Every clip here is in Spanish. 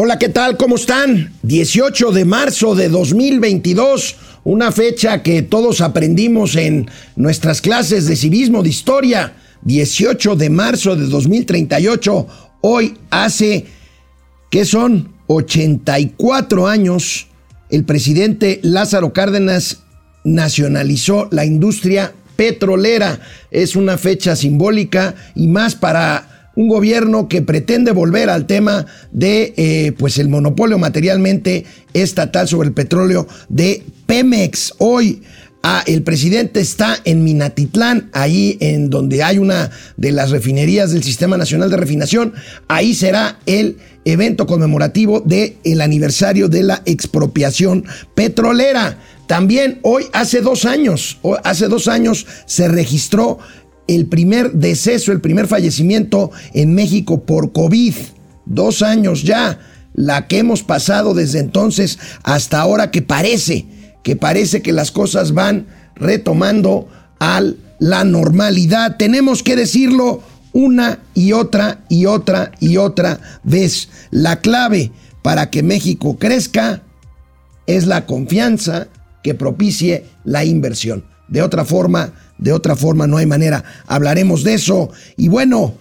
Hola, ¿qué tal? ¿Cómo están? 18 de marzo de 2022, una fecha que todos aprendimos en nuestras clases de civismo, de historia. 18 de marzo de 2038, hoy hace, ¿qué son? 84 años, el presidente Lázaro Cárdenas nacionalizó la industria petrolera. Es una fecha simbólica y más para un gobierno que pretende volver al tema de eh, pues el monopolio materialmente estatal sobre el petróleo de Pemex. Hoy ah, el presidente está en Minatitlán, ahí en donde hay una de las refinerías del Sistema Nacional de Refinación. Ahí será el evento conmemorativo del el aniversario de la expropiación petrolera. También hoy, hace dos años, hace dos años se registró el primer deceso, el primer fallecimiento en México por COVID. Dos años ya, la que hemos pasado desde entonces hasta ahora que parece, que parece que las cosas van retomando a la normalidad. Tenemos que decirlo una y otra y otra y otra vez. La clave para que México crezca es la confianza que propicie la inversión. De otra forma, de otra forma no hay manera. Hablaremos de eso. Y bueno,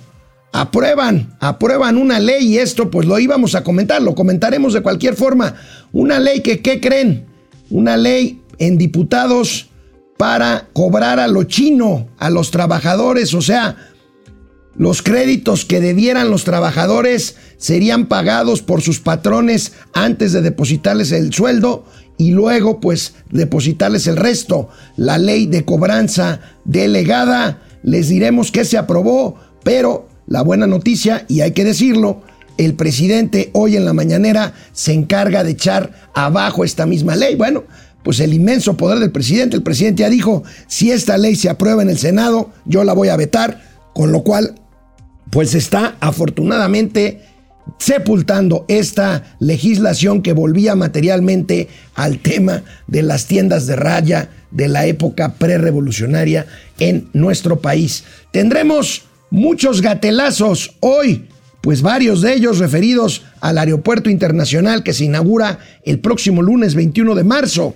aprueban, aprueban una ley y esto pues lo íbamos a comentar, lo comentaremos de cualquier forma. Una ley que, ¿qué creen? Una ley en diputados para cobrar a lo chino, a los trabajadores, o sea, los créditos que debieran los trabajadores serían pagados por sus patrones antes de depositarles el sueldo y luego pues depositarles el resto. La ley de cobranza delegada, les diremos que se aprobó, pero la buena noticia, y hay que decirlo, el presidente hoy en la mañanera se encarga de echar abajo esta misma ley. Bueno, pues el inmenso poder del presidente, el presidente ya dijo, si esta ley se aprueba en el Senado, yo la voy a vetar, con lo cual, pues está afortunadamente sepultando esta legislación que volvía materialmente al tema de las tiendas de raya de la época prerevolucionaria en nuestro país. Tendremos muchos gatelazos hoy, pues varios de ellos referidos al aeropuerto internacional que se inaugura el próximo lunes 21 de marzo,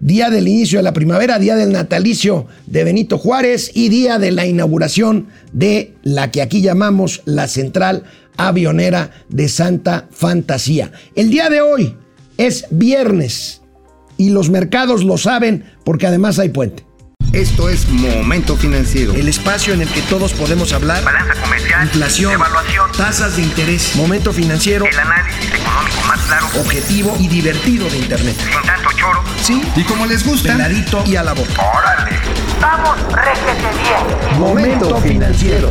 día del inicio de la primavera, día del natalicio de Benito Juárez y día de la inauguración de la que aquí llamamos la central avionera de Santa Fantasía. El día de hoy es viernes y los mercados lo saben porque además hay puente. Esto es Momento Financiero. El espacio en el que todos podemos hablar. Balanza comercial. Inflación. Evaluación. Tasas de interés. Momento Financiero. El análisis económico más claro. Objetivo y divertido de Internet. Sin tanto choro. Sí. Y como les gusta. Peladito y a la boca. ¡Órale! ¡Vamos, réjete bien! Momento Financiero.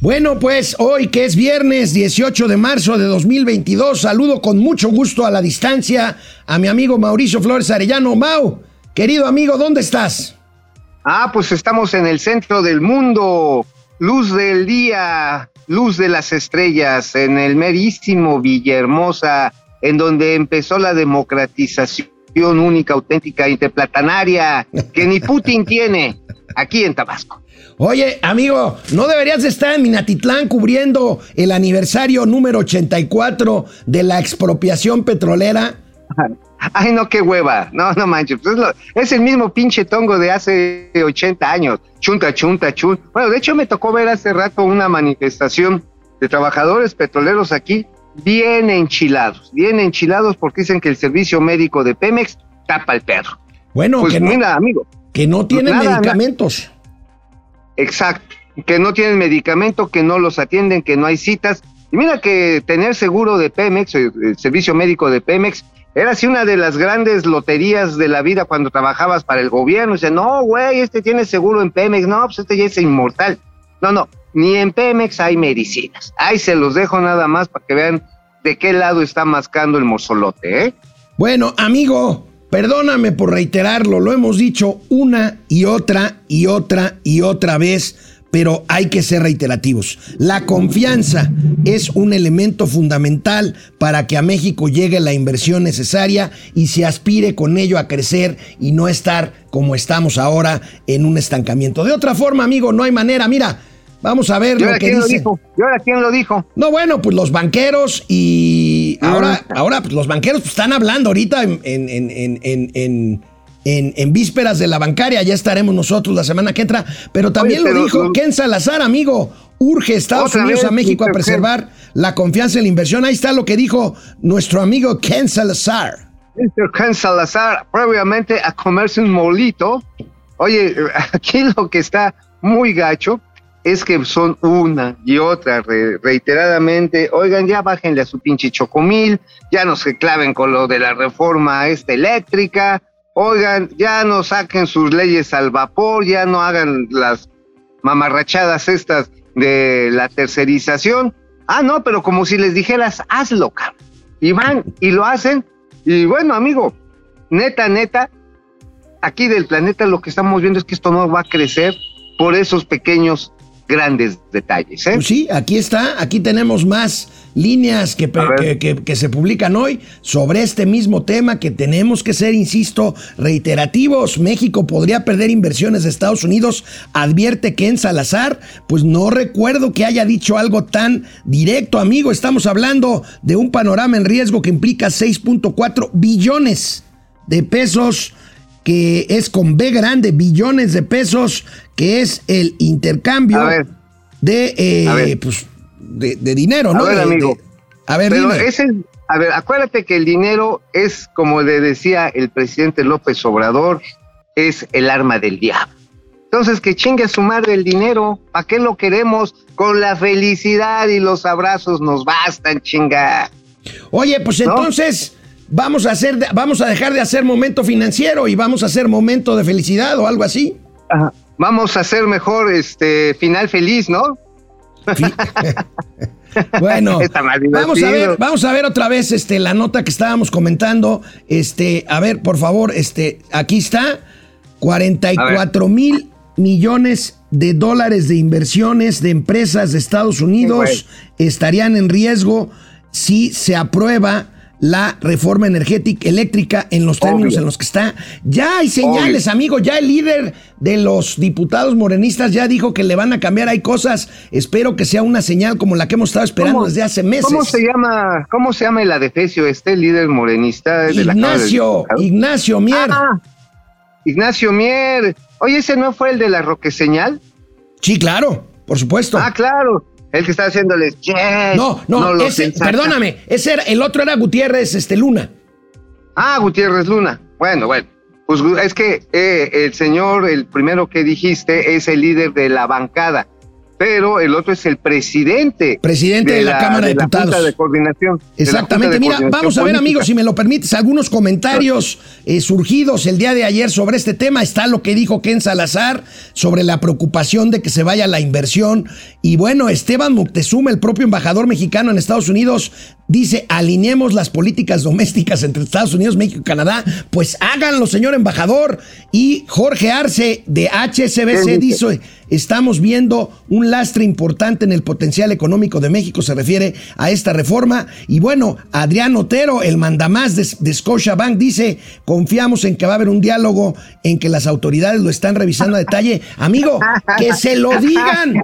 Bueno, pues hoy que es viernes 18 de marzo de 2022, saludo con mucho gusto a la distancia a mi amigo Mauricio Flores Arellano. Mau, querido amigo, ¿dónde estás? Ah, pues estamos en el centro del mundo, luz del día, luz de las estrellas, en el merísimo Villahermosa, en donde empezó la democratización única, auténtica, interplatanaria, que ni Putin tiene, aquí en Tabasco. Oye, amigo, ¿no deberías estar en Minatitlán cubriendo el aniversario número 84 de la expropiación petrolera? Ay, no, qué hueva. No, no manches. Pues es, lo- es el mismo pinche tongo de hace 80 años. Chunta, chunta, chunta. Bueno, de hecho me tocó ver hace rato una manifestación de trabajadores petroleros aquí bien enchilados. Bien enchilados porque dicen que el servicio médico de Pemex tapa el perro. Bueno, Pues que, no, mira, amigo. que no tienen nada, nada. Exacto, que no tienen medicamento, que no los atienden, que no hay citas. Y mira que tener seguro de Pemex, el, servicio médico de Pemex, era así una de las grandes loterías de la vida cuando trabajabas para el gobierno. Sea, no, güey, este tiene seguro en Pemex, no, pues este ya es inmortal. No, no, ni en Pemex hay medicinas. Ahí se los dejo nada más para que vean de qué lado está mascando el morzolote, ¿eh? Bueno, amigo, perdóname por reiterarlo, lo hemos dicho una y otra y otra y otra vez, pero hay que ser reiterativos. La confianza es un elemento fundamental para que a México llegue la inversión necesaria y se aspire con ello a crecer y no estar como estamos ahora en un estancamiento. De otra forma, amigo, no hay manera. Mira, Vamos a ver ¿Y lo que quién lo dice. dijo? ¿Y ahora quién lo dijo? No, bueno, pues los banqueros y Ah. ahora, ahora pues los banqueros pues, están hablando ahorita en, en, en, en, vísperas de la bancaria, ya estaremos nosotros la semana que entra, pero también Oye, lo dijo no- Ken Salazar, amigo, urge Estados Otra Unidos vez, a México a. Ken. preservar la confianza en la inversión. Ahí está lo que dijo nuestro amigo Ken Salazar. Mr. Ken Salazar, previamente a comerse un molito. Oye, aquí lo que está muy gacho es que son una y otra re- reiteradamente, oigan, ya bájenle a su pinche chocomil, ya no se claven con lo de la reforma esta eléctrica, oigan, ya no saquen sus leyes al vapor, ya no hagan las mamarrachadas estas de la tercerización. Ah, no, pero como si les dijeras, hazlo, cabrón. Y van y lo hacen. Y bueno, amigo, neta, neta, aquí del planeta lo que estamos viendo es que esto no va a crecer por esos pequeños, grandes detalles. ¿eh? Pues sí, aquí está, aquí tenemos más líneas que, que se publican hoy sobre este mismo tema que tenemos que ser, insisto, reiterativos. México podría perder inversiones de Estados Unidos, advierte Ken Salazar. Pues no recuerdo que haya dicho algo tan directo, amigo. Estamos hablando de un panorama en riesgo que implica 6.4 billones de pesos que es con B grande, billones de pesos, que es el intercambio A ver. de, eh, A ver. pues, de, de dinero, A ¿no? ver, De- amigo. de- a ver, Pero a ver, acuérdate que el dinero es, como le decía el presidente López Obrador, es el arma del diablo. Entonces, que chingue a su madre el dinero. ¿Para qué lo queremos? Con la felicidad y los abrazos nos bastan, chinga. Oye, pues ¿no? entonces vamos a hacer, vamos a dejar de hacer momento financiero y vamos a hacer momento de felicidad o algo así. Ajá. Vamos a hacer mejor este final feliz, ¿no? Bueno, vamos a ver, vamos a ver otra vez este la nota que estábamos comentando. Este, a ver, por favor, este, aquí está 44 mil millones de dólares de inversiones de empresas de Estados Unidos estarían en riesgo si se aprueba la reforma energética eléctrica en los términos Obvio. en los que está. Ya hay señales, Obvio. amigo, ya el líder de los diputados morenistas ya dijo que le van a cambiar, hay cosas, espero que sea una señal como la que hemos estado esperando ¿Cómo- desde hace meses. ¿Cómo se llama, cómo se llama el adefesio este líder morenista de la Ignacio? Ignacio Mier. Ah, Ignacio Mier. Oye, ese no fue el de la Roque Señal. Sí, claro, por supuesto. Ah, claro. El que está haciéndoles yes. no, no, ese, perdóname, ese era, el otro era Gutiérrez este, Luna. Ah, Gutiérrez Luna. Bueno, bueno. Pues es que eh, el señor, el primero que dijiste, es el líder de la bancada, pero el otro es el presidente. Presidente de la Cámara de Diputados. Junta de Coordinación. la Exactamente, de mira, Coordinación vamos a ver Política. amigos, si me lo permites, algunos comentarios eh, surgidos el día de ayer sobre este tema. Está lo que dijo Ken Salazar sobre la preocupación de que se vaya la inversión. Y bueno, Esteban Moctezuma, el propio embajador mexicano en Estados Unidos, dice, alineemos las políticas domésticas entre Estados Unidos, México y Canadá. Pues háganlo, señor embajador. Y Jorge Arce de HSBC ¿Qué dice? dice, estamos viendo un lastre importante en el potencial económico de México, se refiere a esta reforma. Y bueno, Adrián Otero, el mandamás de, de Scotiabank, dice, confiamos en que va a haber un diálogo en que las autoridades lo están revisando a detalle. Amigo, que se lo digan.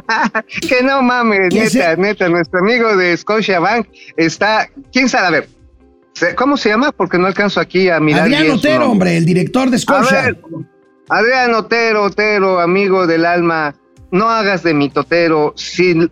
que no mames, ¿Quién neta, se- neta, nuestro amigo de Scotia Bank está, ¿quién sabe? A ver, ¿cómo se llama? Porque no alcanzo aquí a mirar. Adrián Otero, hombre, el director de A Scotia. Adrián Otero, Otero, amigo del alma, no hagas de mi totero, si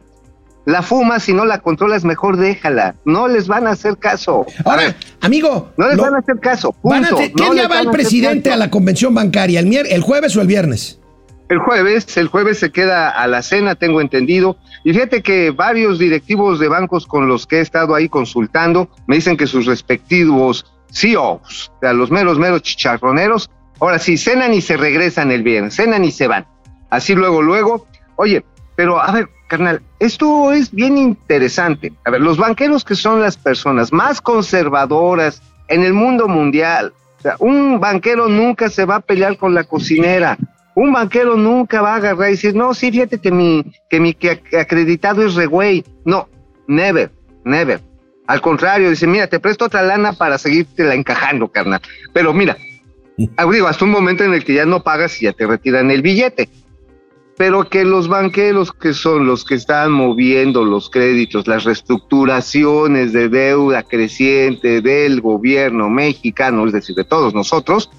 la fumas, si no la controlas, mejor déjala, no les van a hacer caso. A Ahora, ver, amigo, no les lo- van a hacer caso, punto. te- ¿qué No día va el presidente a la convención bancaria? ¿El, ¿El jueves o el viernes? El jueves, el jueves se queda a la cena, tengo entendido. Y fíjate que varios directivos de bancos con los que he estado ahí consultando me dicen que sus respectivos CEOs, o sea, los meros, meros chicharroneros, ahora sí, cenan y se regresan el viernes, cenan y se van. Así luego, luego. Oye, pero a ver, carnal, esto es bien interesante. A ver, los banqueros que son las personas más conservadoras en el mundo mundial, un banquero nunca se va a pelear con la cocinera. Un banquero nunca va a agarrar y decir, no, sí, fíjate que mi, que mi que ac- acreditado es re güey. No, never, never. Al contrario, dice, mira, te presto otra lana para seguirte la encajando, carnal. Pero mira, digo, hasta un momento en el que ya no pagas y ya te retiran el billete. pero que los banqueros que son los que están moviendo los créditos, las reestructuraciones de deuda creciente del gobierno mexicano, es decir, de todos nosotros,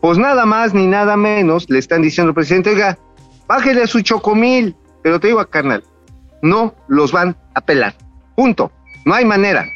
pues nada más ni nada menos le están diciendo al presidente, oiga, bájele a su chocomil, pero te digo, carnal, no los van a pelar, punto, no hay manera.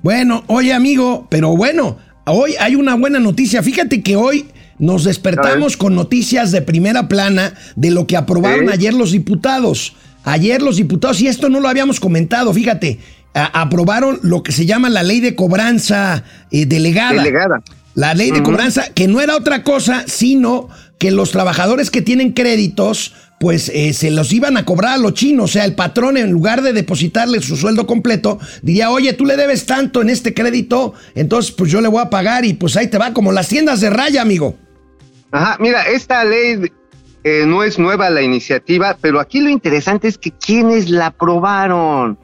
Bueno, oye amigo, pero bueno, hoy hay una buena noticia, fíjate que hoy nos despertamos con noticias de primera plana de lo que aprobaron ayer los diputados. Ayer los diputados, y esto no lo habíamos comentado, fíjate, aprobaron lo que se llama la ley de cobranza eh, delegada. Delegada. La ley de cobranza, que no era otra cosa, sino que los trabajadores que tienen créditos, pues eh, se los iban a cobrar a los chinos. O sea, el patrón, en lugar de depositarle su sueldo completo, diría, oye, tú le debes tanto en este crédito, entonces pues yo le voy a pagar y pues ahí te va, como las tiendas de raya, amigo. Ajá, mira, esta ley eh, no es nueva la iniciativa, pero aquí lo interesante es que quienes la aprobaron.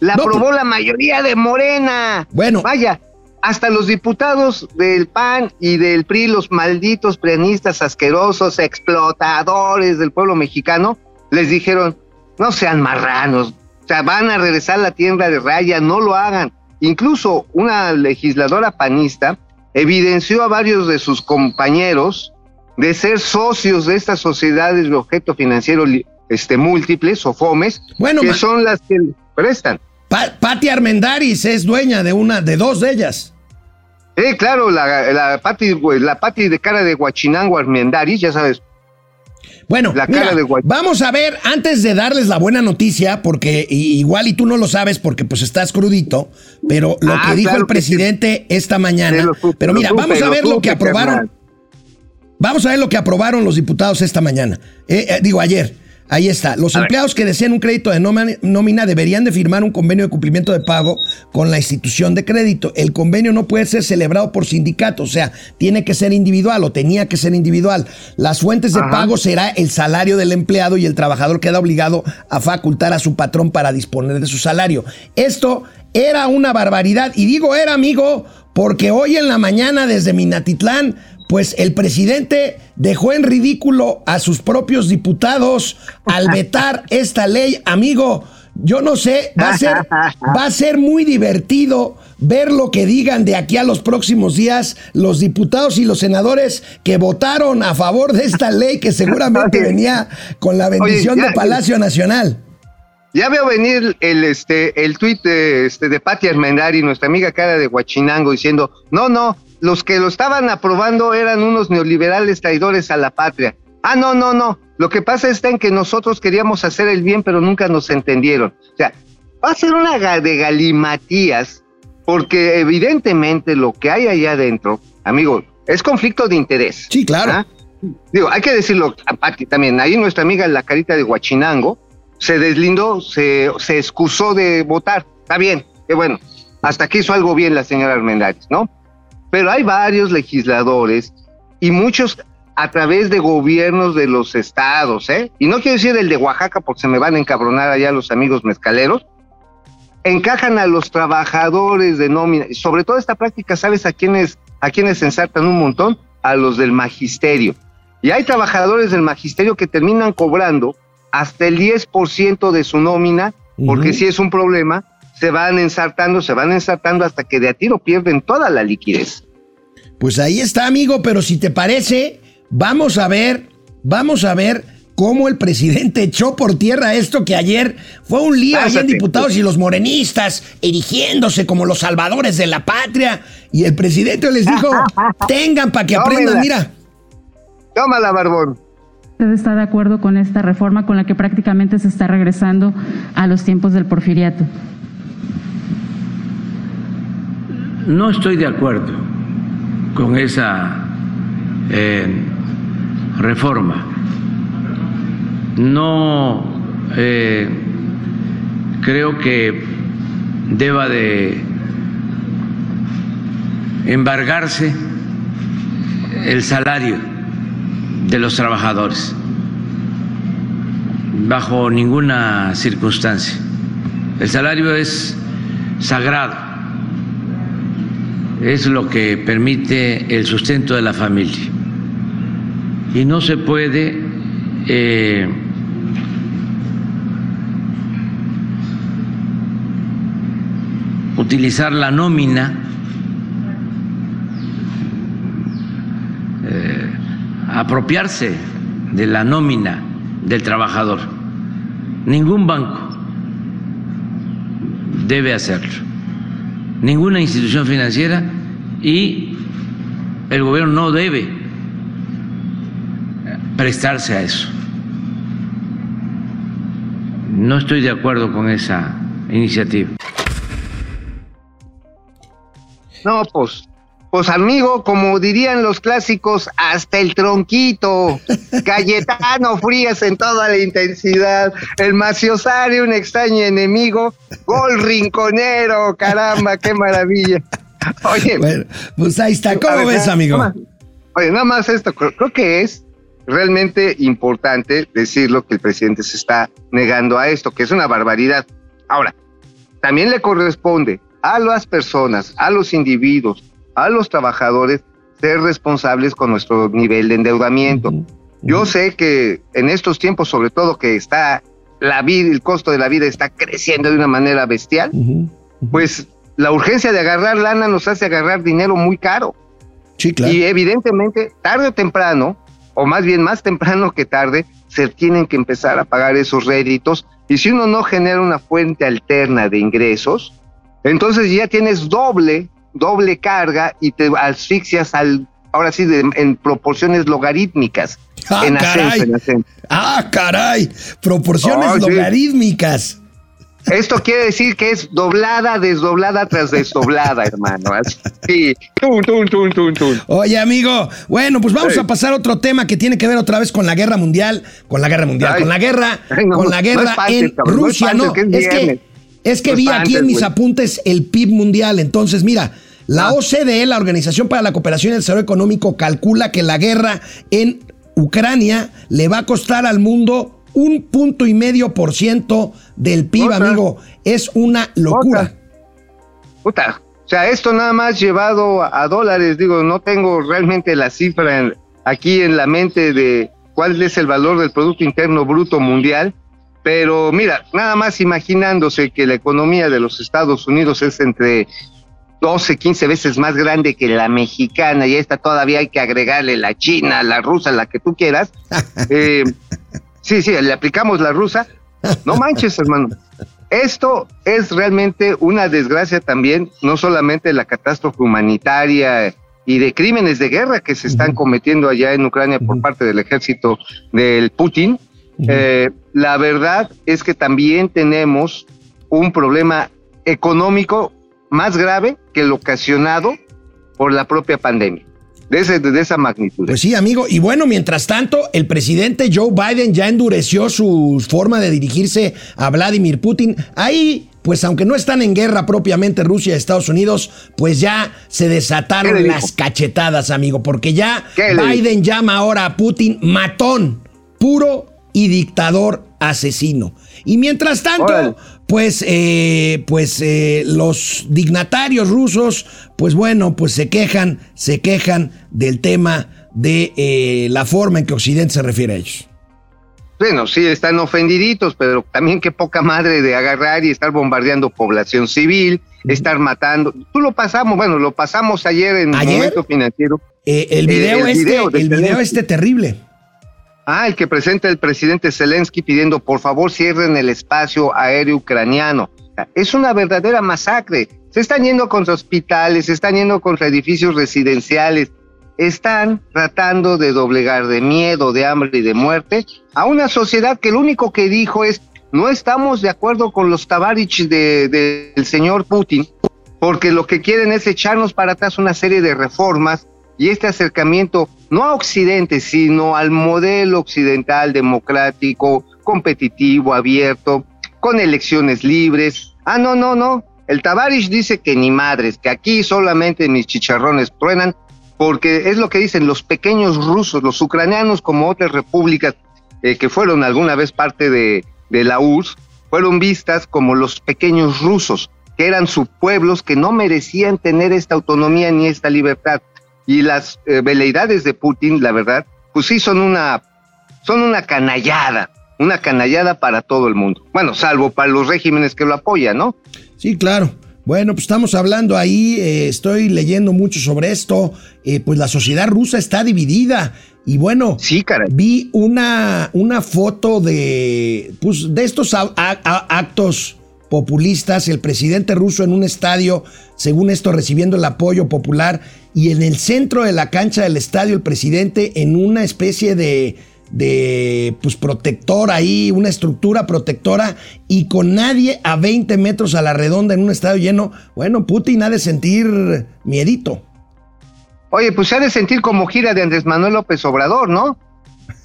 La aprobó pues- la mayoría de Morena. Bueno. Vaya, hasta los diputados del PAN y del PRI, los malditos preanistas asquerosos, explotadores del pueblo mexicano, les dijeron, no sean marranos, o sea, van a regresar a la tienda de raya, no lo hagan. Incluso una legisladora panista evidenció a varios de sus compañeros de ser socios de estas sociedades de objeto financiero este, múltiples o FOMES, bueno, que son las que prestan. Pati Armendaris es dueña de una, de dos de ellas. Sí, claro, la, la Pati, la Pati de cara de Huachinango Armendaris, ya sabes. Bueno, la cara de vamos a ver, antes de darles la buena noticia, porque igual y tú no lo sabes porque pues estás crudito, pero lo ah, que dijo el presidente esta mañana. pero mira, vamos a ver lo, que aprobaron. Vamos a ver lo que aprobaron los diputados esta mañana. Eh, eh, digo, ayer. Ahí está. Los empleados que deseen un crédito de nómina deberían de firmar un convenio de cumplimiento de pago con la institución de crédito. El convenio no puede ser celebrado por sindicato, o sea, tiene que ser individual o tenía que ser individual. Las fuentes de pago será el salario del empleado y el trabajador queda obligado a facultar a su patrón para disponer de su salario. Esto era una barbaridad y digo era amigo porque hoy en la mañana desde Minatitlán pues el presidente dejó en ridículo a sus propios diputados al vetar esta ley. Amigo, yo no sé, va a ser, va a ser muy divertido ver lo que digan de aquí a los próximos días los diputados y los senadores que votaron a favor de esta ley que seguramente venía con la bendición de Palacio Nacional. Ya veo venir el este el tuit de, este, de Pati Armendari, nuestra amiga cara de Huachinango, diciendo, no, no, los que lo estaban aprobando eran unos neoliberales traidores a la patria. Ah, no, no, no. Lo que pasa está en que nosotros queríamos hacer el bien, pero nunca nos entendieron. O sea, va a ser una de galimatías, porque evidentemente lo que hay allá adentro, amigo, es conflicto de interés. Sí, claro. ¿Ah? Digo, hay que decirlo a Pati también. Ahí nuestra amiga la carita de Huachinango se deslindó, se, se excusó de votar. Está bien, qué bueno. Hasta aquí hizo algo bien la señora Armendáriz, ¿no? Pero hay varios legisladores y muchos a través de gobiernos de los estados, ¿eh? Y no quiero decir el de Oaxaca porque se me van a encabronar allá los amigos mezcaleros, encajan a los trabajadores de nómina, sobre todo esta práctica, ¿sabes a quiénes, a quiénes ensartan un montón? A los del magisterio. Y hay trabajadores del magisterio que terminan cobrando hasta el 10% de su nómina, porque si es un problema, se van ensartando, se van ensartando hasta que de a tiro pierden toda la liquidez. Pues ahí está, amigo, pero si te parece, vamos a ver, vamos a ver cómo el presidente echó por tierra esto que ayer fue un lío ahí en diputados y los morenistas erigiéndose como los salvadores de la patria. Y el presidente les dijo, tengan para que aprendan, mira. Tómala, barbón. ¿Usted está de acuerdo con esta reforma con la que prácticamente se está regresando a los tiempos del porfiriato? No estoy de acuerdo con esa eh, reforma. No eh, creo que deba de embargarse el salario de los trabajadores, bajo ninguna circunstancia. El salario es sagrado, es lo que permite el sustento de la familia y no se puede eh, utilizar la nómina apropiarse de la nómina del trabajador. Ningún banco debe hacerlo, ninguna institución financiera y el gobierno no debe prestarse a eso. No estoy de acuerdo con esa iniciativa. No, pues, pues amigo, como dirían los clásicos, hasta el tronquito. Cayetano Frías en toda la intensidad. El maciosario, un extraño enemigo. Gol rinconero, caramba, qué maravilla. Oye, Bueno, pues ahí está. ¿Cómo ves, amigo? nada más- Oye, nada más esto, creo, creo que es realmente importante decirlo que el presidente se está negando a esto, que es una barbaridad. Ahora, también le corresponde a las personas, a los individuos, a los trabajadores, ser responsables con nuestro nivel de endeudamiento. Yo sé que en estos tiempos, sobre todo que está la vida, el costo de la vida está creciendo de una manera bestial, pues la urgencia de agarrar lana nos hace agarrar dinero muy caro. Sí, claro. Y evidentemente, tarde o temprano, o más bien más temprano que tarde, se tienen que empezar a pagar esos réditos. Y si uno no genera una fuente alterna de ingresos, entonces ya tienes doble, doble carga y te asfixias al, ahora sí, de- en proporciones logarítmicas. Ah, en caray. ascenso, en ascenso. Ah, caray. Proporciones sí. logarítmicas. Esto quiere decir que es doblada, desdoblada tras desdoblada, hermano. Así, tun, tun, tun, tun, tun. Oye, amigo, bueno, pues vamos Sí. a pasar a otro tema que tiene que ver otra vez con la guerra mundial, con la guerra mundial, Ay. con la guerra, Ay, no, con la no guerra en cabrón, no Rusia, espantes, no, es es que. Es que No vi aquí en mis apuntes el PIB mundial, entonces mira, la Ah. OCDE, la Organización para la Cooperación y el Desarrollo Económico, calcula que la guerra en Ucrania le va a costar al mundo un punto y medio por ciento del PIB, Otra. amigo. Es una locura. Puta, o sea, esto nada más llevado a, a dólares, digo, no tengo realmente la cifra en- aquí en la mente de cuál es el valor del Producto Interno Bruto Mundial, pero mira, nada más imaginándose que la economía de los Estados Unidos es entre 12, 15 veces más grande que la mexicana y esta todavía hay que agregarle la china, la rusa, la que tú quieras. Eh, sí, sí, le aplicamos la rusa. No manches, hermano. Esto es realmente una desgracia también, no solamente la catástrofe humanitaria y de crímenes de guerra que se están cometiendo allá en Ucrania por parte del ejército del Putin. Eh, la verdad es que también tenemos un problema económico más grave que el ocasionado por la propia pandemia, de, ese- de esa magnitud. Pues sí, amigo. Y bueno, mientras tanto, el presidente Joe Biden ya endureció su forma de dirigirse a Vladimir Putin. Ahí, pues aunque no están en guerra propiamente Rusia y Estados Unidos, pues ya se ¿Qué desataron las cachetadas, amigo. Porque ya ¿Qué le Biden llama ahora a Putin matón, puro y dictador asesino. Y mientras tanto, pues, eh, pues eh, los dignatarios rusos, pues bueno, pues se quejan, se quejan del tema de eh, la forma en que Occidente se refiere a ellos. Bueno, sí, están ofendiditos, pero también qué poca madre de agarrar y estar bombardeando población civil, estar matando. Tú lo pasamos, bueno, lo pasamos ayer en ¿Ayer? Momento Financiero. El video el este, video el video este terrible. Ah, el que presenta el presidente Zelensky pidiendo por favor cierren el espacio aéreo ucraniano. Es una verdadera masacre. Se están yendo contra hospitales, se están yendo contra edificios residenciales, están tratando de doblegar de miedo, de hambre y de muerte a una sociedad que lo único que dijo es no estamos de acuerdo con los tabarich de- de- del señor Putin, porque lo que quieren es echarnos para atrás una serie de reformas y este acercamiento no a Occidente, sino al modelo occidental democrático, competitivo, abierto, con elecciones libres. Ah, no, no, no. El Tabarish dice que ni madres, que aquí solamente mis chicharrones truenan, porque es lo que dicen los pequeños rusos, los ucranianos como otras repúblicas eh, que fueron alguna vez parte de, la URSS, fueron vistas como los pequeños rusos, que eran subpueblos que no merecían tener esta autonomía ni esta libertad. Y las eh, veleidades de Putin, la verdad, pues sí son una, son una canallada, una canallada para todo el mundo. Bueno, salvo para los regímenes que lo apoyan, ¿no? Sí, claro. Bueno, pues estamos hablando ahí, eh, estoy leyendo mucho sobre esto, eh, pues la sociedad rusa está dividida y bueno, Sí, caray. vi una, una foto de, pues, de estos a- a- a- actos populistas, el presidente ruso en un estadio, según esto recibiendo el apoyo popular, y en el centro de la cancha del estadio el presidente en una especie de, de pues, protector ahí, una estructura protectora, y con nadie a 20 metros a la redonda en un estadio lleno, bueno, Putin ha de sentir miedito. Oye, pues se ha de sentir como gira de Andrés Manuel López Obrador, ¿no?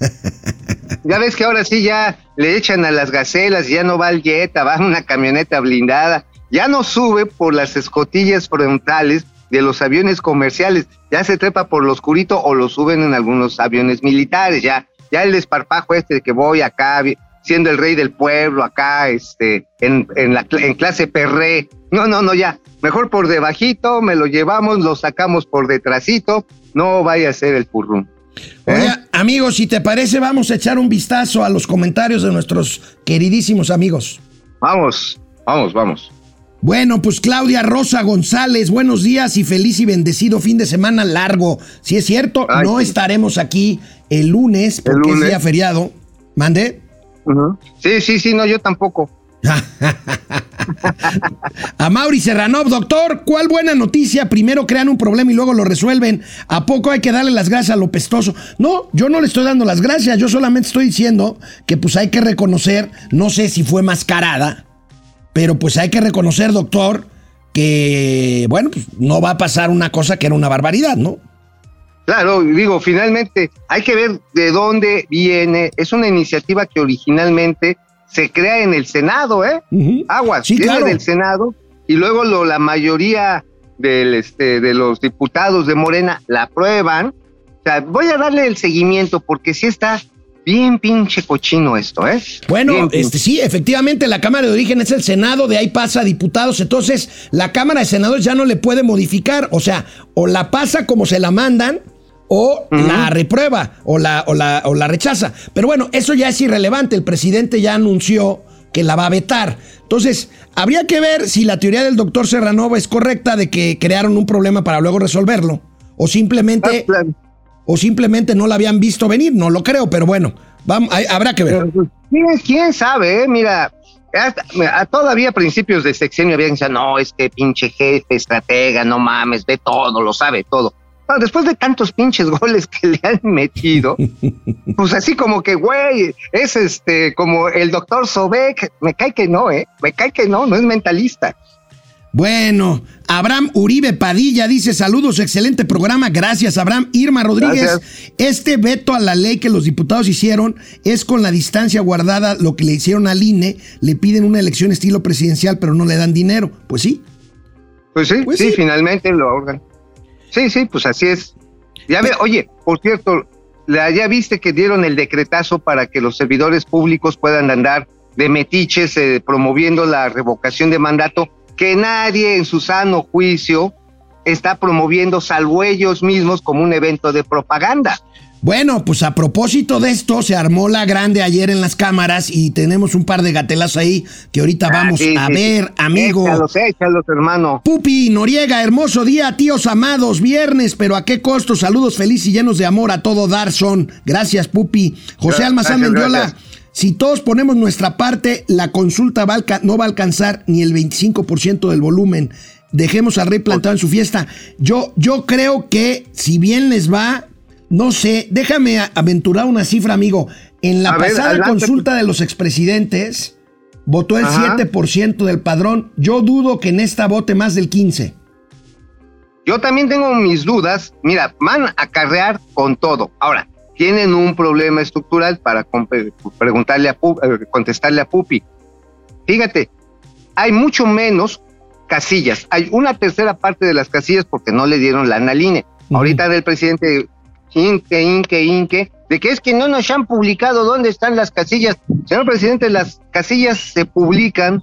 ya ves que ahora sí ya le echan a las gacelas, ya no va al Jetta, va una camioneta blindada, ya no sube por las escotillas frontales de los aviones comerciales, ya se trepa por lo oscurito o lo suben en algunos aviones militares, ya, ya el desparpajo este de que voy acá siendo el rey del pueblo acá, este, en, en la en clase perré, no, no, no, ya, mejor por debajito, me lo llevamos, lo sacamos por detrásito, no vaya a ser el purrum. ¿Eh? Oye, amigos, si te parece, vamos a echar un vistazo a los comentarios de nuestros queridísimos amigos. Vamos, vamos, vamos. Bueno, pues Claudia Rosa González, buenos días y feliz y bendecido fin de semana largo. Si es cierto, Ay, no sí. estaremos aquí el lunes porque lunes. es día feriado. ¿Mande? Sí, sí, sí, no, yo tampoco. A Mauri Serranov, doctor, ¿cuál buena noticia? Primero crean un problema y luego lo resuelven. ¿A poco hay que darle las gracias a lo pestoso? No, yo no le estoy dando las gracias, yo solamente estoy diciendo que pues hay que reconocer, no sé si fue mascarada, pero pues hay que reconocer, doctor, que, bueno, pues no va a pasar una cosa que era una barbaridad, ¿no? Claro, digo, finalmente hay que ver de dónde viene. Es una iniciativa que originalmente se crea en el Senado, ¿eh? Aguas, Sí, viene claro. del Senado y luego lo, la mayoría del, este, de los diputados de Morena la aprueban. O sea, voy a darle el seguimiento porque sí está bien pinche cochino esto, ¿eh? Bueno, este sí, efectivamente la Cámara de Origen es el Senado, de ahí pasa a diputados, entonces la Cámara de Senadores ya no le puede modificar, o sea, o la pasa como se la mandan o la reprueba o la, o, la, o la rechaza. Pero bueno, eso ya es irrelevante, el presidente ya anunció que la va a vetar. Entonces, habría que ver si la teoría del doctor Serranova es correcta de que crearon un problema para luego resolverlo, o simplemente... Ah, o simplemente no la habían visto venir, no lo creo, pero bueno, vamos, hay- habrá que ver. Pues, ¿Quién, quién sabe? eh? Mira, hasta- a- todavía a principios de sexenio habían dicho, no, este pinche jefe, estratega, no mames, ve todo, lo sabe todo. No, después de tantos pinches goles que le han metido, pues así como que, güey, es este, como el doctor Sobek, me cae que no, ¿eh? Me cae que no, no es mentalista. Bueno, Abraham Uribe Padilla dice saludos, excelente programa, gracias Abraham. Irma Rodríguez, Gracias. este veto a la ley que los diputados hicieron es con la distancia guardada lo que le hicieron al INE, le piden una elección estilo presidencial pero no le dan dinero. Pues sí, Pues sí, Pues sí, sí. finalmente lo ahorgan. Sí, sí, pues así es. Ya ve, oye, por cierto, ya viste que dieron el decretazo para que los servidores públicos puedan andar de metiches eh, promoviendo la revocación de mandato, que nadie en su sano juicio está promoviendo, salvo ellos mismos, como un evento de propaganda. Bueno, pues a propósito de esto, se armó la grande ayer en las cámaras y tenemos un par de gatelazos ahí que ahorita vamos Ah, sí, a sí, ver, sí. amigo. Échalos, échalos, hermano. Pupi Noriega, hermoso día, tíos amados, viernes, pero a qué costo, saludos felices y llenos de amor a todo dar son. Gracias, Pupi. José Almazán gracias, Mendiola, gracias. si todos ponemos nuestra parte, la consulta va no va a alcanzar ni el 25% del volumen. Dejemos al rey plantado en su fiesta. Yo, yo creo que si bien les va, no sé, déjame aventurar una cifra, amigo. En la A pasada consulta de los expresidentes, votó el Ajá. 7% del padrón. Yo dudo que en esta vote más del 15%. Yo también tengo mis dudas. Mira, van a acarrear con todo. Ahora, tienen un problema estructural para preguntarle a Pu- eh, contestarle a Pupi. Fíjate, hay mucho menos casillas. Hay una tercera parte de las casillas porque no le dieron la analine. Ahorita del presidente Inque, Inque, Inque, de que es que no nos han publicado dónde están las casillas. Señor presidente, las casillas se publican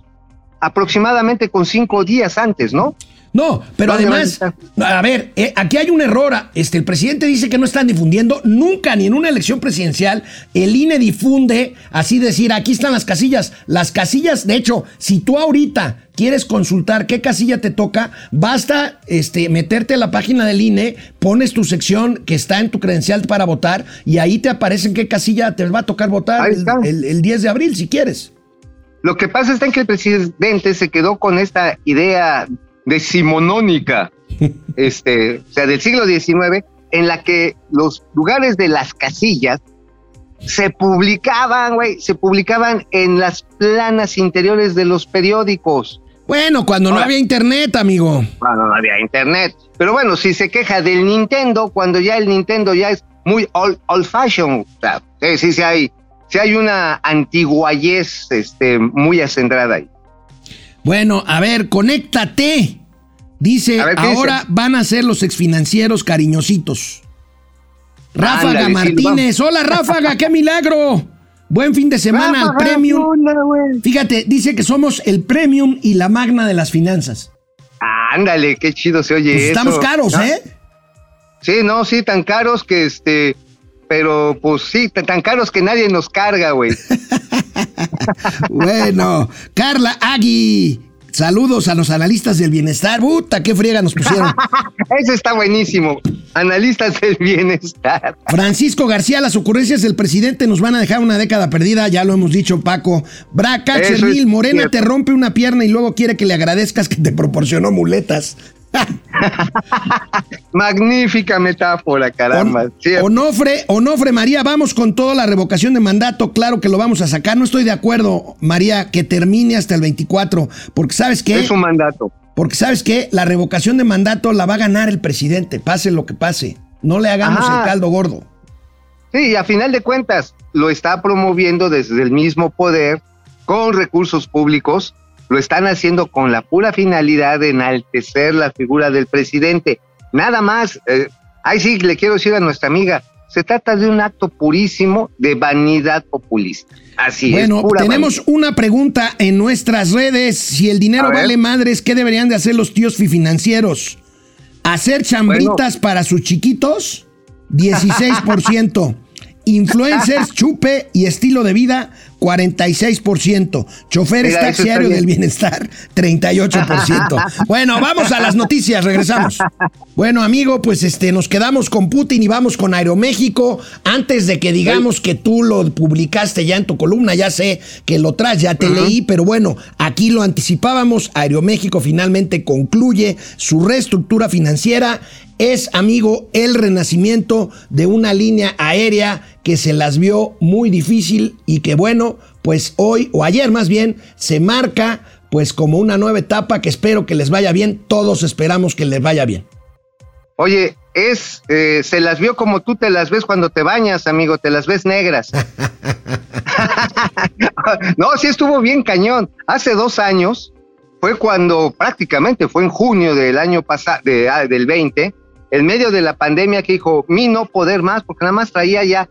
aproximadamente con cinco días antes, ¿no? No, pero ¿Dónde además, a ver, eh, aquí hay un error. Este, el presidente dice que no están difundiendo nunca, ni en una elección presidencial, el INE difunde, así decir, aquí están las casillas. Las casillas, de hecho, si tú ahorita quieres consultar qué casilla te toca, basta este, meterte a la página del INE, pones tu sección que está en tu credencial para votar y ahí te aparece en qué casilla te va a tocar votar el, el- el 10 de abril, si quieres. Lo que pasa está en que el presidente se quedó con esta idea decimonónica, este, o sea, del siglo XIX, en la que los lugares de las casillas se publicaban, güey, se publicaban en las planas interiores de los periódicos. Bueno, cuando no había internet, amigo. Cuando no había internet. Pero bueno, si se queja del Nintendo, cuando ya el Nintendo ya es muy old, old fashion, o sea, sí, sí, sí hay, sí hay una antiguayez este, muy acendrada ahí. Bueno, a ver, conéctate. Dice, ahora van a ser los exfinancieros cariñositos. Ráfaga Ándale, sí, Martínez. Hola, Ráfaga, qué milagro. Buen fin de semana al Premium. Fíjate, dice que somos el Premium y la magna de las finanzas. Ándale, qué chido se oye Pues eso. estamos caros, ¿No? ¿eh? Sí, no, sí, tan caros que este, pero pues sí, tan, tan caros que nadie nos carga, güey. Bueno, Carla Agui. Saludos a los analistas del bienestar. Puta, qué friega nos pusieron. Eso está buenísimo. Analistas del bienestar. Francisco García, las ocurrencias del presidente nos van a dejar una década perdida, ya lo hemos dicho, Paco. Braca, Chermil, Morena cierto. te rompe una pierna y luego quiere que le agradezcas que te proporcionó muletas. Magnífica metáfora, caramba. On-. Onofre, Onofre María, vamos con toda la revocación de mandato, claro que lo vamos a sacar. No estoy de acuerdo, María, que termine hasta el 24, porque sabes qué, Es un mandato. porque sabes qué, la revocación de mandato la va a ganar el presidente, pase lo que pase. No le hagamos Ajá. el caldo gordo. Sí, y a final de cuentas, lo está promoviendo desde el mismo poder, con recursos públicos, lo están haciendo con la pura finalidad de enaltecer la figura del presidente. Nada más, eh, ahí sí le quiero decir a nuestra amiga, se trata de un acto purísimo de vanidad populista. Así Bueno, es. pura tenemos vanidad. una pregunta en nuestras redes. Si el dinero vale madres, ¿qué deberían de hacer los tíos financieros? ¿Hacer chambritas para sus chiquitos? 16%. Influencers, chupe y estilo de vida, 46%. Choferes Mira, taxiarios del bienestar, 38%. Bueno, vamos a las noticias, regresamos. Bueno, amigo, pues este, nos quedamos con Putin y vamos con Aeroméxico. Antes de que digamos que tú lo publicaste ya en tu columna, ya sé que lo traes, ya te leí, pero bueno, aquí lo anticipábamos. Aeroméxico finalmente concluye su reestructura financiera es, amigo, el renacimiento de una línea aérea que se las vio muy difícil y que bueno, pues hoy o ayer más bien se marca pues como una nueva etapa que espero que les vaya bien, todos esperamos que les vaya bien. Oye, es, eh, se las vio como tú te las ves cuando te bañas, amigo, te las ves negras. no, sí estuvo bien cañón. Hace dos años fue cuando prácticamente fue en junio del año pasado, de, ah, del 20, en medio de la pandemia que dijo, mi no poder más, porque nada más traía ya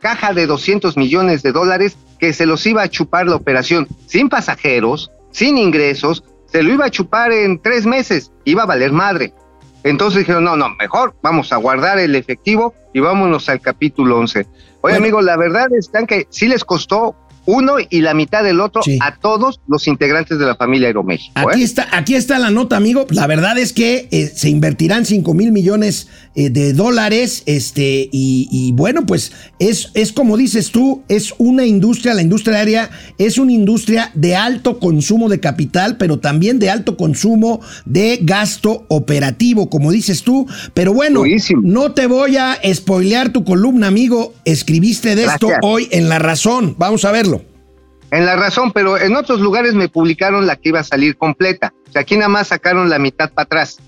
caja de 200 millones de dólares que se los iba a chupar la operación sin pasajeros, sin ingresos, se lo iba a chupar en tres meses, iba a valer madre. Entonces dijeron, no, no, mejor vamos a guardar el efectivo y vámonos al capítulo 11. Oye, Bueno. amigo, la verdad es que sí les costó uno y la mitad del otro Sí. a todos los integrantes de la familia Aeroméxico. Aquí ¿eh? está, aquí está la nota, amigo. La verdad es que eh, se invertirán 5 mil millones eh, de dólares. Este, y, y bueno, pues es, es como dices tú, es una industria, la industria aérea es una industria de alto consumo de capital, pero también de alto consumo de gasto operativo, como dices tú. Pero bueno, no te voy a spoilear tu columna, amigo. Escribiste de esto hoy en La Razón. Vamos a verlo. En la razón, pero en otros lugares me publicaron la que iba a salir completa. O sea, aquí nada más sacaron la mitad para atrás.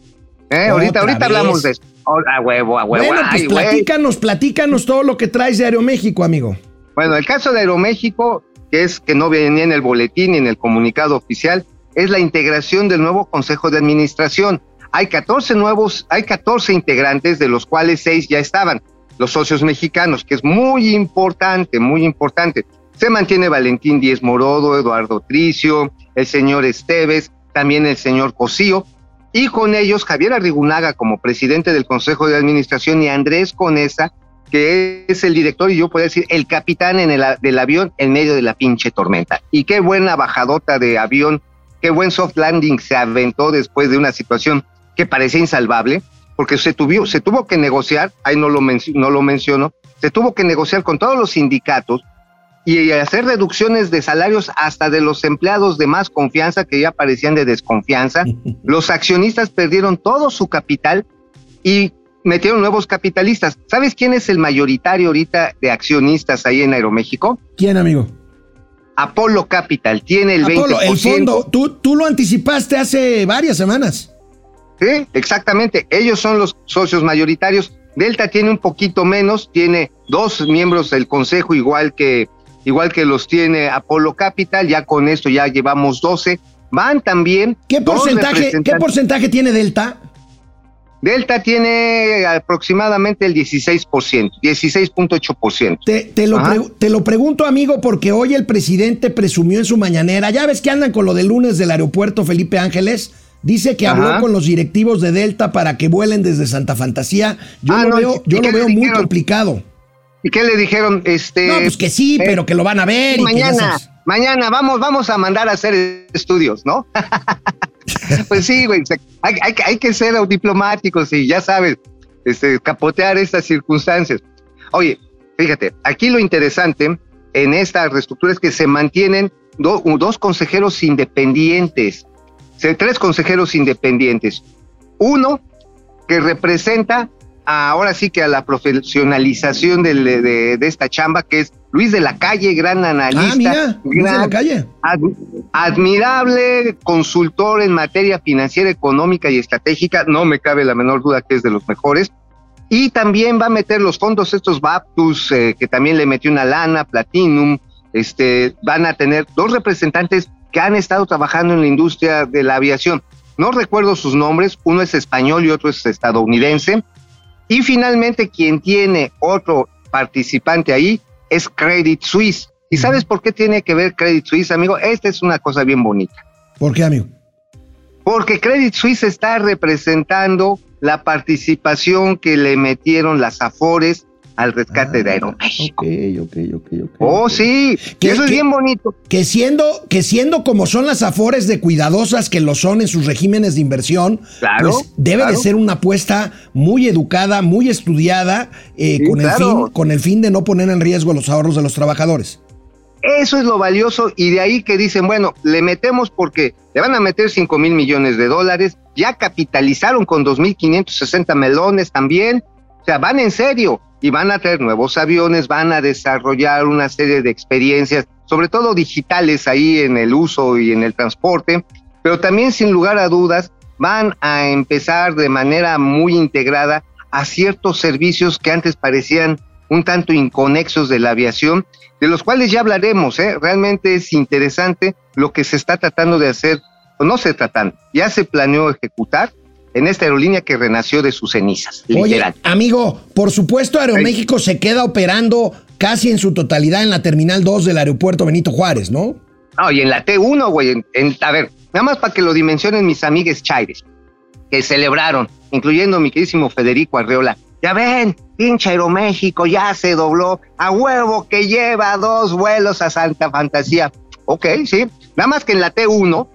¿Eh? Ahorita, ahorita vez. hablamos de eso. Oh, A huevo, a huevo. Bueno, pues Ay, platícanos, platícanos todo lo que traes de Aeroméxico, amigo. Bueno, el caso de Aeroméxico, que es que no venía en el boletín ni en el comunicado oficial, es la integración del nuevo Consejo de Administración. Hay 14 nuevos, hay 14 integrantes, de los cuales 6 ya estaban, los socios mexicanos, que es muy importante, muy importante. Se mantiene Valentín Díez Morodo, Eduardo Tricio, el señor Esteves, también el señor Cosío, y con ellos Javier Arrigunaga como presidente del Consejo de Administración y Andrés Conesa, que es el director y yo puedo decir el capitán en el, del avión en medio de la pinche tormenta. Y qué buena bajadota de avión, qué buen soft landing se aventó después de una situación que parecía insalvable, porque se, tuvo, se tuvo que negociar, ahí no lo, no lo menciono, se tuvo que negociar con todos los sindicatos y hacer reducciones de salarios hasta de los empleados de más confianza que ya parecían de desconfianza. Los accionistas perdieron todo su capital y metieron nuevos capitalistas. ¿Sabes quién es el mayoritario ahorita de accionistas ahí en Aeroméxico? ¿Quién, amigo? Apolo Capital, tiene el Apolo, 20%. El fondo, tú, tú lo anticipaste hace varias semanas. Sí, exactamente. Ellos son los socios mayoritarios. Delta tiene un poquito menos, tiene dos miembros del consejo igual que igual que los tiene Apolo Capital, ya con esto ya llevamos 12. Van también. ¿Qué porcentaje, ¿qué porcentaje tiene Delta? Delta tiene aproximadamente el 16%, 16.8%. Te, te, lo te lo pregunto, amigo, porque hoy el presidente presumió en su mañanera, ya ves que andan con lo de lunes del aeropuerto Felipe Ángeles, dice que habló con los directivos de Delta para que vuelen desde Santa Fantasía. Yo ah, lo veo, yo lo veo muy complicado. ¿Y qué le dijeron? Este, no, pues que sí, eh, pero que lo van a ver. Mañana, mañana vamos, vamos a mandar a hacer estudios, ¿no? pues sí, güey, hay, hay, que ser diplomáticos y ya sabes, este, capotear estas circunstancias. Oye, fíjate, aquí lo interesante en esta reestructura es que se mantienen dos consejeros independientes, tres consejeros independientes. Uno que representa ahora sí que a la profesionalización de, esta chamba, que es Luis de la Calle, gran analista. Ah, mira, Luis de la Calle. admirable consultor en materia financiera, económica y estratégica, no me cabe la menor duda que es de los mejores. Y también va a meter los fondos estos Baptus, eh, que también le metió una lana, Platinum, este, van a tener dos representantes que han estado trabajando en la industria de la aviación. No recuerdo sus nombres, uno es español y otro es estadounidense, y finalmente, quien tiene otro participante ahí es Credit Suisse. ¿Y sabes por qué tiene que ver Credit Suisse, amigo? Esta es una cosa bien bonita. ¿Por qué, amigo? Porque Credit Suisse está representando la participación que le metieron las Afores al rescate de ah, Aeroméxico. Ok, ok, ok, ok. Oh, sí, que, eso es bien bonito. Que siendo, que siendo como son las afores de cuidadosas que lo son en sus regímenes de inversión, pues debe de ser una apuesta muy educada, muy estudiada, eh, con, el fin, con el fin de no poner en riesgo los ahorros de los trabajadores. Eso es lo valioso y de ahí que dicen, bueno, le metemos porque le van a meter 5 mil millones de dólares, ya capitalizaron con 2.560 melones también, o sea, van en serio y van a traer nuevos aviones, van a desarrollar una serie de experiencias, sobre todo digitales ahí en el uso y en el transporte, pero también sin lugar a dudas van a empezar de manera muy integrada a ciertos servicios que antes parecían un tanto inconexos de la aviación, de los cuales ya hablaremos. ¿eh? Realmente es interesante lo que se está tratando de hacer, o no se tratan, ya se planeó ejecutar en esta aerolínea que renació de sus cenizas. Oye, amigo, por supuesto Aeroméxico se queda operando casi en su totalidad en la Terminal 2 del aeropuerto Benito Juárez, ¿no? No, y en la T1, güey, en, a ver, nada más para que lo dimensionen mis amigues Chaires, que celebraron, incluyendo mi queridísimo Federico Arreola. Ya ven, pinche Aeroméxico ya se dobló, a huevo que lleva dos vuelos a Santa Fantasía. Ok, sí, nada más que en la T1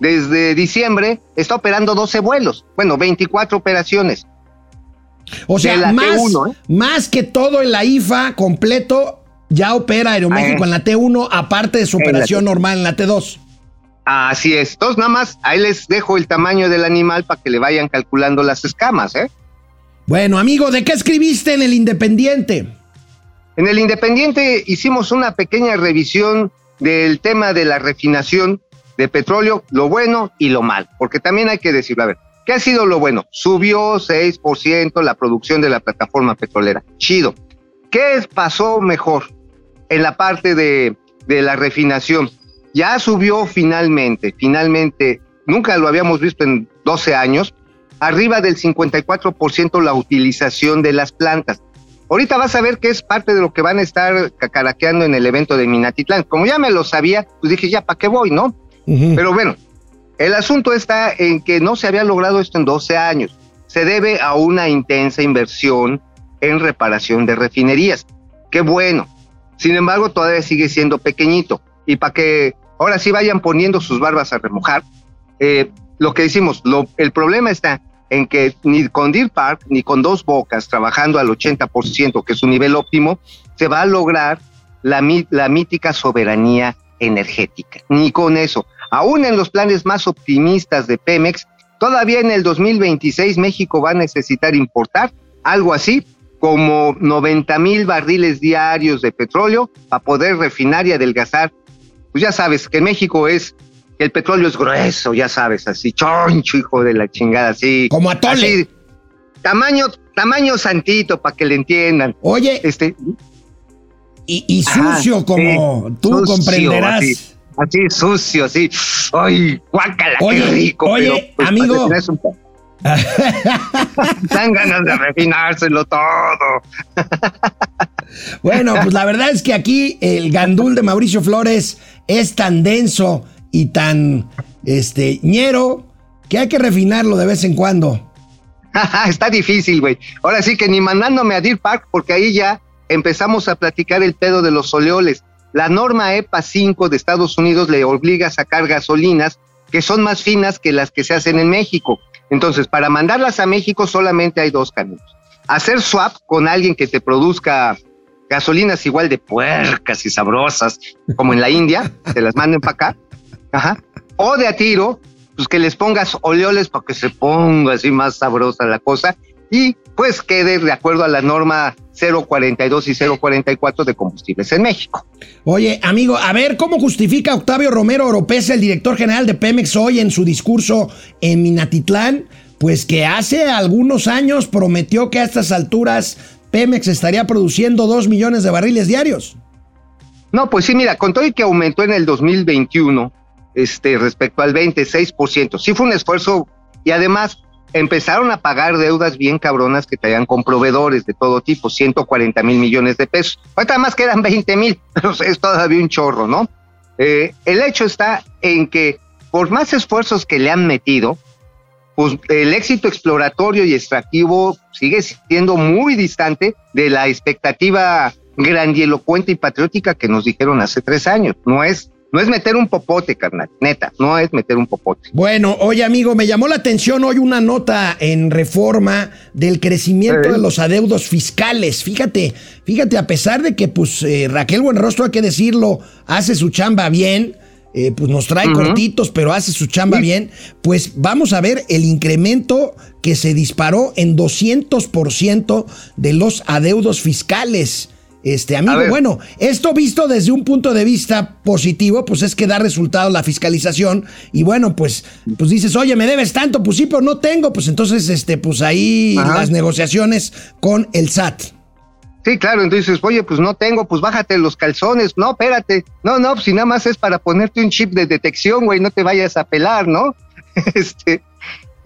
desde diciembre está operando 12 vuelos, bueno, 24 operaciones. O sea, más, ¿eh? más que todo en la IFA completo, ya opera Aeroméxico ah, en la T1, aparte de su operación normal en la T2. Así es. Entonces, nada más, ahí les dejo el tamaño del animal para que le vayan calculando las escamas, ¿eh? Bueno, amigo, ¿de qué escribiste en el Independiente? En el Independiente hicimos una pequeña revisión del tema de la refinación de petróleo, lo bueno y lo mal, porque también hay que decirlo, a ver, ¿qué ha sido lo bueno? Subió 6% la producción de la plataforma petrolera, chido. ¿Qué pasó mejor en la parte de, la refinación? Ya subió finalmente, finalmente, nunca lo habíamos visto en 12 años, arriba del 54% la utilización de las plantas. Ahorita vas a ver que es parte de lo que van a estar cacaraqueando en el evento de Minatitlán. Como ya me lo sabía, pues dije, ya, ¿para qué voy, no? Pero bueno, El asunto está en que no se había logrado esto en 12 años. Se debe a una intensa inversión en reparación de refinerías. Qué bueno. Sin embargo, todavía sigue siendo pequeñito. Y para que ahora sí vayan poniendo sus barbas a remojar, eh, lo que decimos, el problema está en que ni con Deer Park ni con dos bocas trabajando al 80%, que es su nivel óptimo, se va a lograr la mítica soberanía energética. Ni con eso. Aún en los planes más optimistas de Pemex, todavía en el 2026 México va a necesitar importar algo así como 90 mil barriles diarios de petróleo para poder refinar y adelgazar. Pues ya sabes que México es, el petróleo es grueso, ya sabes, así, choncho, hijo de la chingada, así. Como atole. Así, tamaño, tamaño santito, para que le entiendan. Oye. Este. Y, sucio, como tú comprenderás. Así, sucio, así. Ay, guácala, oye, qué rico. Oye, pues, amigo. Dan ganas de refinárselo todo. bueno, pues la verdad es que aquí el gandul de Mauricio Flores es tan denso y tan este ñero que hay que refinarlo de vez en cuando. Está difícil, güey. Ahora sí que ni mandándome a Deer Park, porque ahí ya empezamos a platicar el pedo de los oleoles. La norma EPA 5 de Estados Unidos le obliga a sacar gasolinas que son más finas que las que se hacen en México. Entonces, para mandarlas a México solamente hay dos caminos. Hacer swap con alguien que te produzca gasolinas igual de puercas y sabrosas como en la India, te las manden para acá. O de a tiro, pues que les pongas oleoles para que se ponga así más sabrosa la cosa y pues quede de acuerdo a la norma 042 y 044 de combustibles en México. Oye, amigo, a ver, ¿cómo justifica Octavio Romero Oropesa, el director general de Pemex, hoy en su discurso en Minatitlán? Pues que hace algunos años prometió que a estas alturas Pemex estaría produciendo 2 millones de barriles diarios. No, pues sí, mira, con todo y que aumentó en el 2021 este, respecto al 26%, sí fue un esfuerzo y además empezaron a pagar deudas bien cabronas que traían con proveedores de todo tipo, 140 mil millones de pesos. Ahorita más quedan 20 mil, pero es todavía un chorro, ¿no? Eh, el hecho está en que por más esfuerzos que le han metido, pues el éxito exploratorio y extractivo sigue siendo muy distante de la expectativa grandielocuente y patriótica que nos dijeron hace tres años. No es no es meter un popote, carnal, neta, no es meter un popote. Bueno, oye amigo, me llamó la atención hoy una nota en reforma del crecimiento de los adeudos fiscales. Fíjate, fíjate, a pesar de que pues eh, Raquel Buenrostro, hay que decirlo, hace su chamba bien, eh, pues nos trae cortitos, pero hace su chamba bien, pues vamos a ver el incremento que se disparó en 200% de los adeudos fiscales. Este, amigo, bueno, esto visto desde un punto de vista positivo, pues es que da resultado la fiscalización y bueno, pues, pues dices, oye, me debes tanto, pues sí, pero no tengo, pues entonces, este, pues ahí las negociaciones con el SAT. Sí, claro, entonces, oye, pues no tengo, pues bájate los calzones, no, espérate, no, no, pues si nada más es para ponerte un chip de detección, güey, no te vayas a pelar, ¿no? este,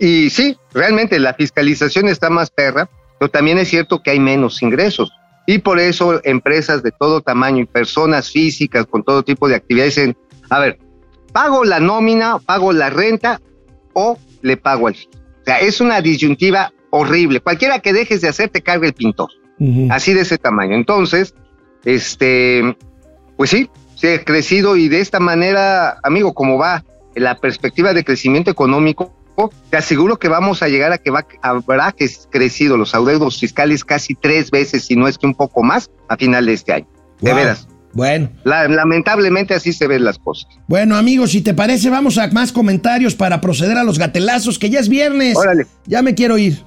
y sí, realmente la fiscalización está más perra, pero también es cierto que hay menos ingresos. Y por eso empresas de todo tamaño y personas físicas con todo tipo de actividades dicen, a ver, pago la nómina, pago la renta o le pago al O sea, es una disyuntiva horrible. Cualquiera que dejes de hacer te carga el pintor. Así de ese tamaño. Entonces, este, pues sí, se ha crecido y de esta manera, amigo, como va la perspectiva de crecimiento económico, te aseguro que vamos a llegar a que va, habrá que crecido los adeudos fiscales casi tres veces, si no es que un poco más, a final de este año. De veras. Bueno. lamentablemente así se ven las cosas. Bueno, amigos, si te parece, vamos a más comentarios para proceder a los gatelazos, que ya es viernes. Órale. Ya me quiero ir.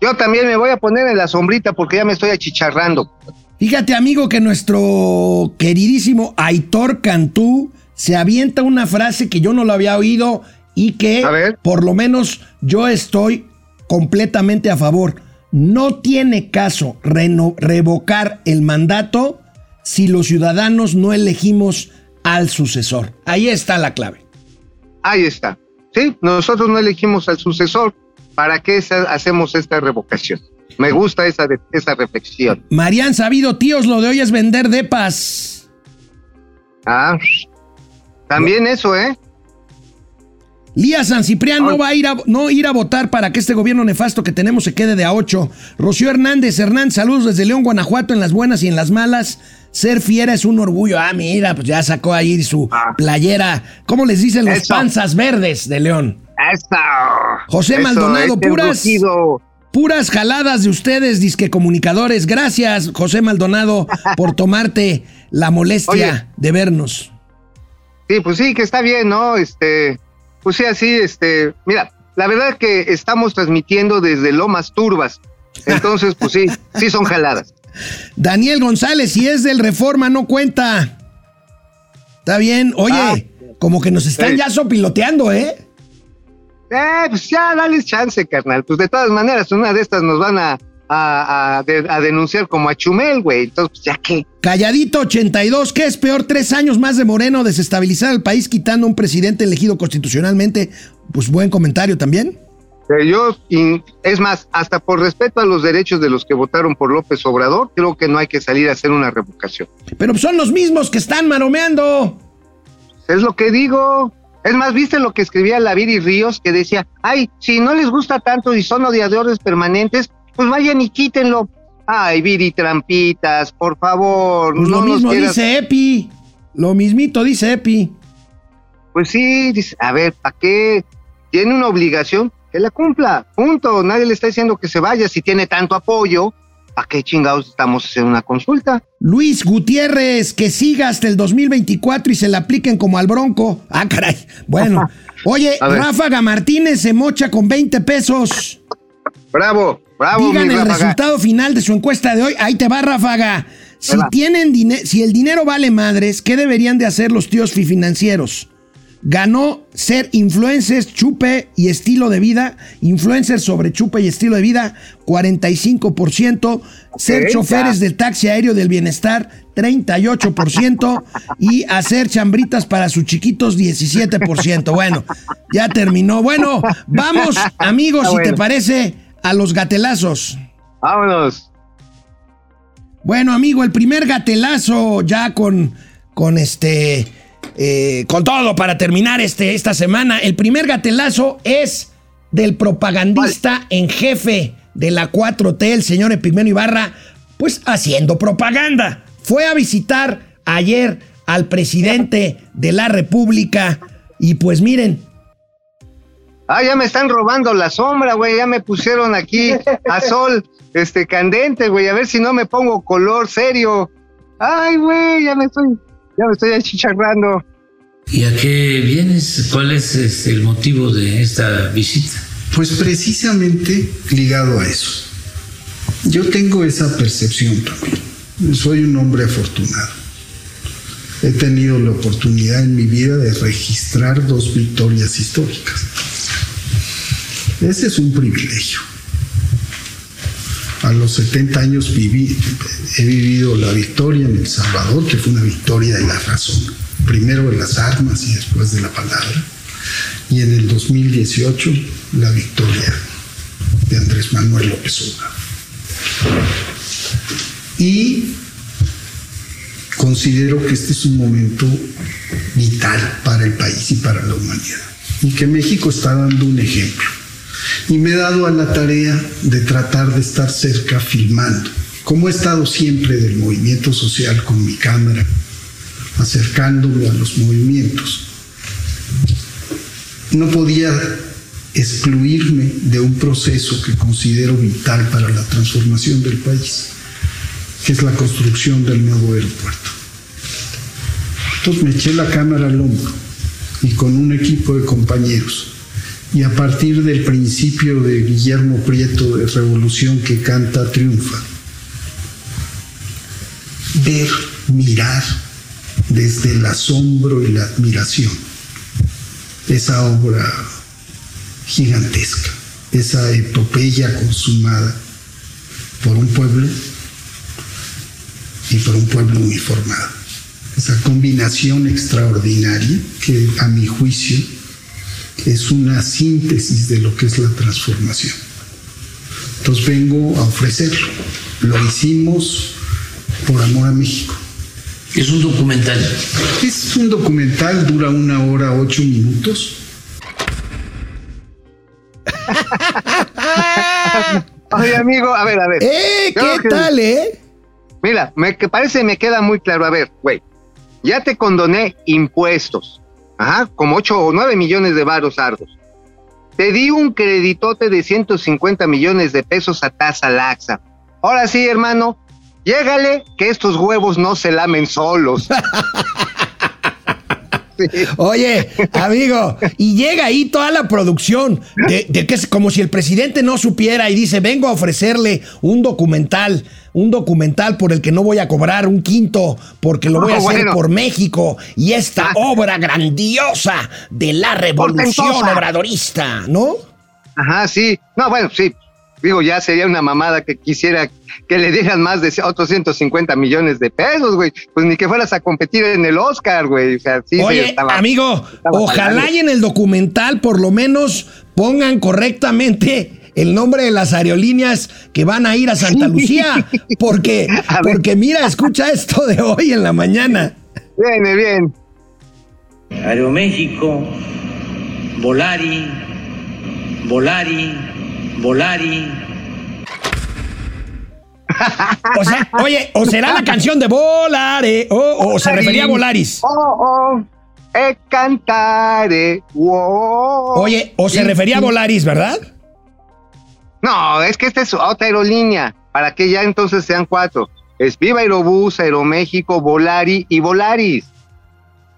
Yo también me voy a poner en la sombrita porque ya me estoy achicharrando. Fíjate, amigo, que nuestro queridísimo Aitor Cantú se avienta una frase que yo no lo había oído y que por lo menos yo estoy completamente a favor. No tiene caso revocar el mandato si los ciudadanos no elegimos al sucesor. Ahí está la clave. Ahí está. Sí, nosotros no elegimos al sucesor. ¿Para qué hacemos esta revocación? Me gusta esa, esa reflexión. Marían Sabido, tíos, lo de hoy es vender depas. Ah, también eso, ¿eh? Lía San Ciprián no va a ir a, no ir a votar para que este gobierno nefasto que tenemos se quede de a ocho. Rocío Hernández Hernández, saludos desde León, Guanajuato, en las buenas y en las malas. Ser fiera es un orgullo. Ah, mira, pues ya sacó ahí su Ah. playera. ¿Cómo les dicen los Eso. panzas verdes de León? Eso. José Eso, Maldonado, este puras- rugido. Puras jaladas de ustedes, disque comunicadores. Gracias, José Maldonado, por tomarte la molestia Oye. de vernos. Sí, pues sí, que está bien, ¿no? Este, pues sí, así, este, mira, la verdad es que estamos transmitiendo desde Lomas Turbas. Entonces, pues sí, sí son jaladas. Daniel González, si es del Reforma, no cuenta. Está bien. Oye, Ah. como que nos están Sí. ya sopiloteando, ¿eh? Eh, pues ya, dales chance, carnal. Pues de todas maneras, una de estas nos van a, a, a de- a denunciar como a Chumel, güey. Entonces, pues ya que. Calladito 82, ¿qué es peor? Tres años más de Moreno desestabilizar el país quitando un presidente elegido constitucionalmente. Pues buen comentario también. Eh, Yo, es más, hasta por respeto a los derechos de los que votaron por López Obrador, creo que no hay que salir a hacer una revocación. Pero son los mismos que están maromeando. Es lo que digo. Es más, ¿viste lo que escribía la Viri Ríos? Que decía, ay, si no les gusta tanto y son odiadores permanentes, pues vayan y quítenlo. Ay, Viri Trampitas, por favor. Pues no lo nos mismo quieras- dice Epi. Lo mismito dice Epi. Pues sí, dice, a ver, ¿para qué? Tiene una obligación, que la cumpla. Punto. Nadie le está diciendo que se vaya. Si tiene tanto apoyo, ¿para qué chingados estamos haciendo una consulta? Luis Gutiérrez, que siga hasta el 2024 y se le apliquen como al bronco. Ah, caray. Bueno. Oye. Ráfaga Martínez se mocha con 20 pesos. Bravo, bravo, Digan mi el Ráfaga. resultado final de su encuesta de hoy. Ahí te va, Ráfaga. Si, tienen si el dinero vale madres, ¿qué deberían de hacer los tíos financieros? Ganó ser influencers, chupe y estilo de vida. Influencers sobre chupe y estilo de vida, 45%. Ser choferes del taxi aéreo del bienestar, 38%. y hacer chambritas para sus chiquitos, 17%. Bueno, ya terminó. Bueno, vamos, amigos, si te parece, a los gatelazos. Vámonos. Bueno, amigo, el primer gatelazo ya con, con este, eh, con todo para terminar este, esta semana. El primer gatelazo es del propagandista en jefe de la 4T, el señor Epimeno Ibarra, pues haciendo propaganda. Fue a visitar ayer al presidente de la República y pues miren, Ah, ya me están robando la sombra, güey. Ya me pusieron aquí a sol, este, candente, güey. A ver si no me pongo color serio. Ay, güey, ya me estoy, ya me estoy achicharrando. ¿Y a qué vienes? ¿Cuál es este, el motivo de esta visita? Pues precisamente ligado a eso. Yo tengo esa percepción también. Soy un hombre afortunado. He tenido la oportunidad en mi vida de registrar dos victorias históricas. Ese es un privilegio. A los 70 años viví, he vivido la victoria en El Salvador, que fue una victoria de la razón. Primero de las armas y después de la palabra. Y en el 2018, la victoria de Andrés Manuel López Obrador. Y considero que este es un momento vital para el país y para la humanidad. Y que México está dando un ejemplo. Y me he dado a la tarea de tratar de estar cerca filmando, como he estado siempre del movimiento social con mi cámara, acercándome a los movimientos. No podía excluirme de un proceso que considero vital para la transformación del país, que es la construcción del nuevo aeropuerto. Entonces me eché la cámara al hombro y con un equipo de compañeros y a partir del principio de Guillermo Prieto de Revolución que canta triunfa, ver, mirar desde el asombro y la admiración esa obra gigantesca, esa epopeya consumada por un pueblo y por un pueblo muy formado. Esa combinación extraordinaria que a mi juicio es una síntesis de lo que es la transformación. Entonces vengo a ofrecerlo. Lo hicimos por amor a México. Es un documental. Es un documental, dura una hora, ocho minutos. Oye, amigo, a ver, a ver. ¡Eh! ¿Qué que- tal, eh? Mira, me que parece me queda muy claro. A ver, güey, ya te condoné impuestos. Ajá, como 8 o 9 millones de varos ardos. Te di un creditote de 150 millones de pesos a tasa laxa. Ahora sí, hermano, llégale que estos huevos no se lamen solos. Sí. Oye, amigo, y llega ahí toda la producción de, de que es como si el presidente no supiera y dice, vengo a ofrecerle un documental, un documental por el que no voy a cobrar un quinto, porque lo voy a hacer bueno. por México y esta Ah. obra grandiosa de la revolución Portentosa. obradorista, ¿no? Ajá, sí. No, bueno, sí. Digo, ya sería una mamada que quisiera que le dieran más de otros 150 millones de pesos, güey. Pues ni que fueras a competir en el Oscar, güey. O sea, sí, Oye, estaba- amigo, estaba ojalá y en el documental por lo menos pongan correctamente el nombre de las aerolíneas que van a ir a Santa Lucía, porque, porque mira, escucha esto de hoy en la mañana. Viene bien. Aeroméxico, Volari, Volari, Volari. O sea, oye, o será la canción de Volare, o, o se refería a Volaris. Oh, oh, e cantare. Wow. Oye, o se refería a. Volaris, ¿verdad? No, es que esta es otra aerolínea. Para que ya entonces sean cuatro. Es Viva Aerobús, Aeroméxico, Volari y Volaris.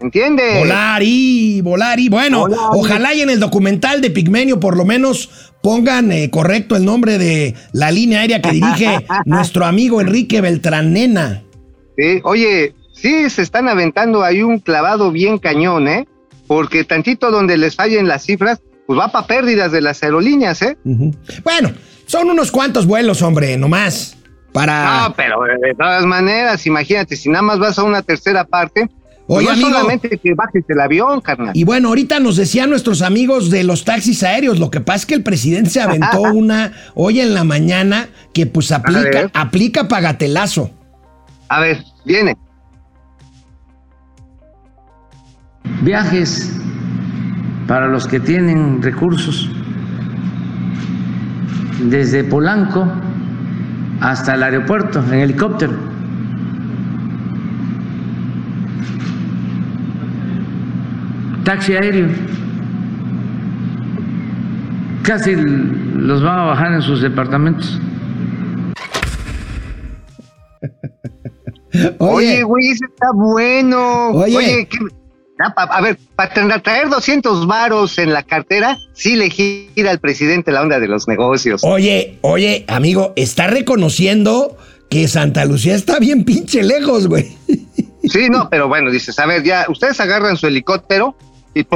¿Entiendes? Volari, Volari. Bueno, Volari. ojalá y en el documental de Pigmenio por lo menos pongan eh, correcto el nombre de la línea aérea que dirige nuestro amigo Enrique Beltranena. Sí, Oye, sí se están aventando ahí un clavado bien cañón, ¿eh? Porque tantito donde les fallen las cifras, pues va para pérdidas de las aerolíneas, ¿eh? Bueno, son unos cuantos vuelos, hombre, nomás. Para. No, pero de todas maneras, imagínate, si nada más vas a una tercera parte, Oye, no amigo. solamente que bajes el avión, carnal. Y bueno, ahorita nos decían nuestros amigos de los taxis aéreos. Lo que pasa es que el presidente se aventó una hoy en la mañana que pues aplica, aplica pagatelazo. A ver, viene. Viajes para los que tienen recursos. Desde Polanco hasta el aeropuerto en helicóptero. Taxi aéreo. Casi los van a bajar en sus departamentos. Oye, güey, ese está bueno. Oye. Oye, ¿qué- a ver, para traer 200 varos en la cartera, sí le gira al presidente la onda de los negocios. Oye, oye, amigo, está reconociendo que Santa Lucía está bien pinche lejos, güey. Sí, no, pero bueno, dices, a ver, ya, ustedes agarran su helicóptero y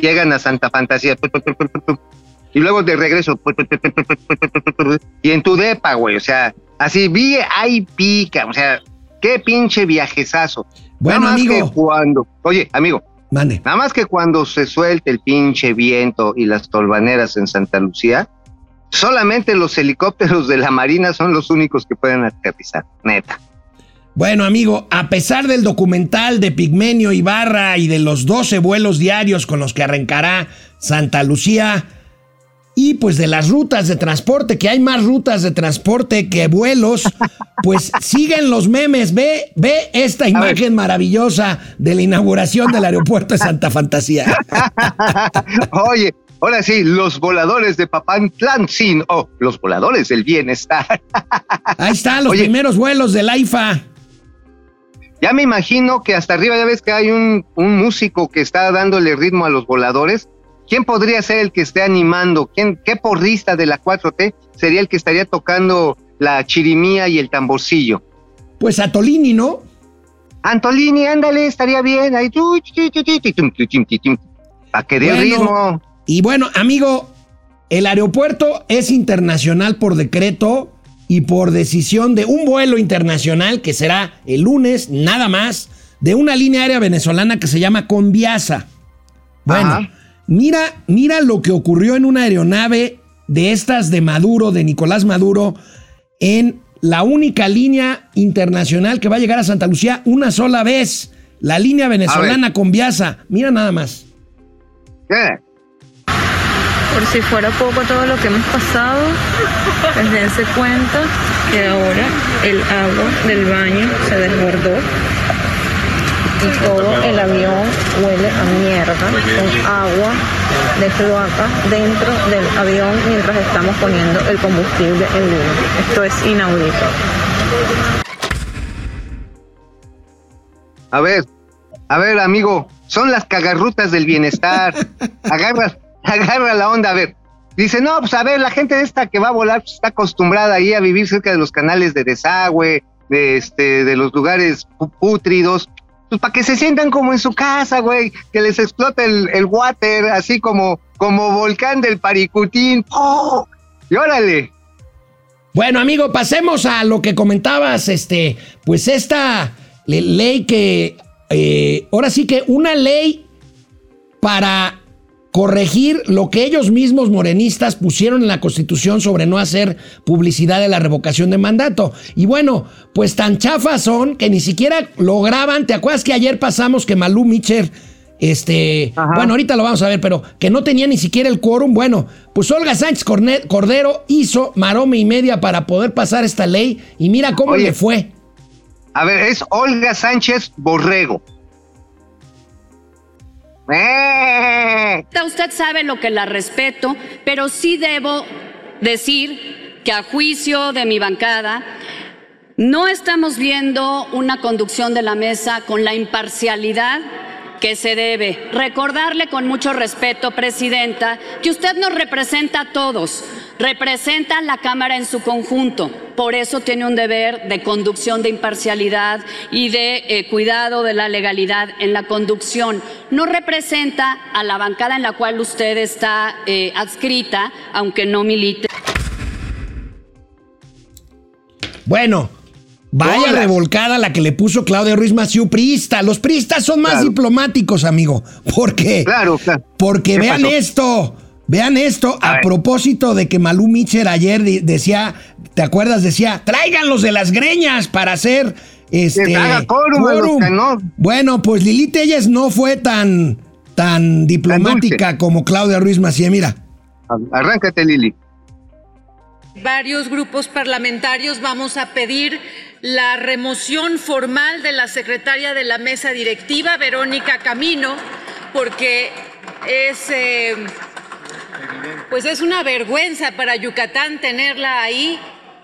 llegan a Santa Fantasía. Y luego de regreso. Y en tu depa, güey, o sea, así vi ahí pica, o sea, qué pinche viajezazo. Bueno, Nada más amigo. que cuando, oye, amigo, Mande. nada más que cuando se suelte el pinche viento y las tolvaneras en Santa Lucía, solamente los helicópteros de la Marina son los únicos que pueden aterrizar, neta. Bueno, amigo, a pesar del documental de Pigmenio Ibarra y de los 12 vuelos diarios con los que arrancará Santa Lucía, y pues de las rutas de transporte, que hay más rutas de transporte que vuelos, pues siguen los memes. Ve, ve esta imagen maravillosa de la inauguración del aeropuerto de Santa Fantasía. Oye, ahora sí, los voladores de Papantlan, sí, oh, los voladores del bienestar. Ahí están los Oye. primeros vuelos del AIFA. Ya me imagino que hasta arriba ya ves que hay un, un músico que está dándole ritmo a los voladores. ¿Quién podría ser el que esté animando? ¿Quién, ¿Qué porrista de la 4T sería el que estaría tocando la chirimía y el tamborcillo? Pues a Tolini, ¿no? Antolini, ándale, estaría bien. Ahí, para que dé Bueno. ritmo. Y bueno, amigo, el aeropuerto es internacional por decreto y por decisión de un vuelo internacional que será el lunes, nada más, de una línea aérea venezolana que se llama Conviasa. Bueno, Ajá. mira, mira lo que ocurrió en una aeronave de estas de Maduro, de Nicolás Maduro, en la única línea internacional que va a llegar a Santa Lucía una sola vez. La línea venezolana Conviasa. Mira nada más. ¿Qué? Por si fuera poco todo lo que hemos pasado, pues dense cuenta que ahora el agua del baño se desbordó y todo el avión huele a mierda con agua de cloaca dentro del avión mientras estamos poniendo el combustible en uno. Esto es inaudito. A ver, a ver, amigo, son las cagarrutas del bienestar. Agarra, agarra la onda, a ver. Dice, no, pues a ver, la gente esta que va a volar pues, está acostumbrada ahí a vivir cerca de los canales de desagüe, de este, de los lugares pútridos. Pues para que se sientan como en su casa, güey, que les explote el, el water, así como, como volcán del Paricutín. ¡Oh! Y órale. Bueno, amigo, pasemos a lo que comentabas, este, pues esta le- ley que, eh, ahora sí que una ley para corregir lo que ellos mismos morenistas pusieron en la Constitución sobre no hacer publicidad de la revocación de mandato. Y bueno, pues tan chafas son que ni siquiera lograban, ¿te acuerdas que ayer pasamos que Malú Micher, este, bueno, ahorita lo vamos a ver, pero que no tenía ni siquiera el quórum? Bueno, pues Olga Sánchez Cordero hizo marome y media para poder pasar esta ley y mira cómo Oye. le fue. A ver, es Olga Sánchez Borrego. Usted sabe lo que la respeto, pero sí debo decir que a juicio de mi bancada, no estamos viendo una conducción de la mesa con la imparcialidad que se debe. Recordarle con mucho respeto, Presidenta, que usted nos representa a todos, representa a la Cámara en su conjunto. Por eso tiene un deber de conducción de imparcialidad y de eh, cuidado de la legalidad en la conducción. No representa a la bancada en la cual usted está eh, adscrita, aunque no milite. Bueno, vaya Hola. revolcada la que le puso Claudia Ruiz Maciú, priista. Los priistas son más Claro. diplomáticos, amigo. ¿Por qué? Claro, claro. Porque ¿Qué vean pasó? esto. Vean esto a, propósito de que Malú Mitcher ayer decía, ¿te acuerdas? Decía, tráiganlos de las greñas para hacer este haga quórum quórum". que no. Bueno, pues Lili Telles no fue tan tan diplomática como Claudia Ruiz Macié, mira. Arráncate, Lili. Varios grupos parlamentarios vamos a pedir la remoción formal de la secretaria de la mesa directiva, Verónica Camino, porque es, eh, pues es una vergüenza para Yucatán tenerla ahí.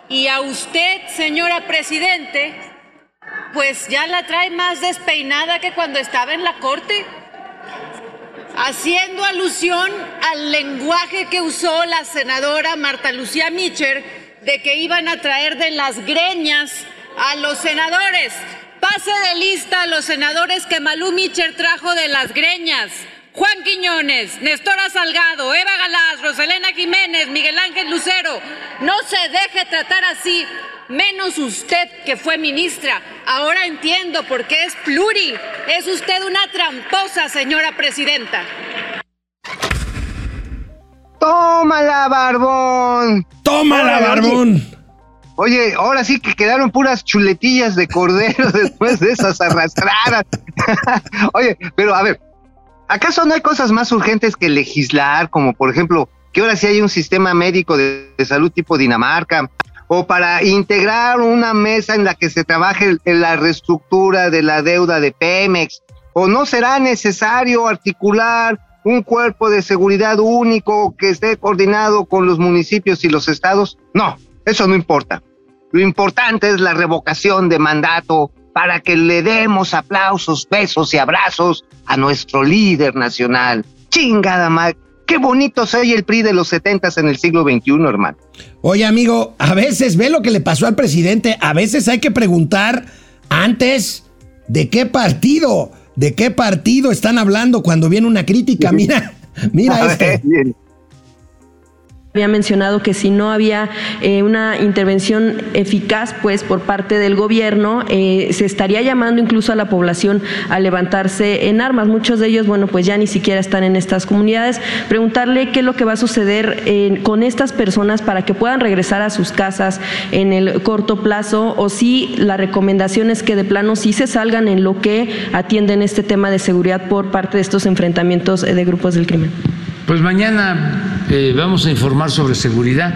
Y a usted, señora Presidente, pues ya la trae más despeinada que cuando estaba en la corte haciendo alusión al lenguaje que usó la senadora Marta Lucía Mitcher de que iban a traer de las greñas a los senadores. Pase de lista a los senadores que Malú Mitcher trajo de las greñas. Juan Quiñones, Nestora Salgado, Eva Galás, Roselena Jiménez, Miguel Ángel Lucero. No se deje tratar así, menos usted que fue ministra. Ahora entiendo por qué es pluri. Es usted una tramposa, señora presidenta. ¡Tómala, barbón! ¡Tómala, barbón! Oye, ahora sí que quedaron puras chuletillas de cordero después de esas arrastradas. Oye, pero a ver, ¿acaso no hay cosas más urgentes que legislar, como por ejemplo, que ahora sí hay un sistema médico de, de salud tipo Dinamarca, o para integrar una mesa en la que se trabaje en la reestructura de la deuda de Pemex, o no será necesario articular un cuerpo de seguridad único que esté coordinado con los municipios y los estados? No, eso no importa. Lo importante es la revocación de mandato para que le demos aplausos, besos y abrazos a nuestro líder nacional. Chingada madre. Qué bonito soy el PRI de los setentas en el siglo XXI, hermano. Oye, amigo, a veces ve lo que le pasó al presidente. A veces hay que preguntar antes de qué partido, de qué partido están hablando cuando viene una crítica. Mira, mira A este. ver. Había mencionado que si no había eh, una intervención eficaz, pues por parte del gobierno, eh, se estaría llamando incluso a la población a levantarse en armas. Muchos de ellos, bueno, pues ya ni siquiera están en estas comunidades. Preguntarle qué es lo que va a suceder eh, con estas personas para que puedan regresar a sus casas en el corto plazo, o si la recomendación es que de plano sí se salgan en lo que atienden este tema de seguridad por parte de estos enfrentamientos eh, de grupos del crimen. Pues mañana eh, vamos a informar sobre seguridad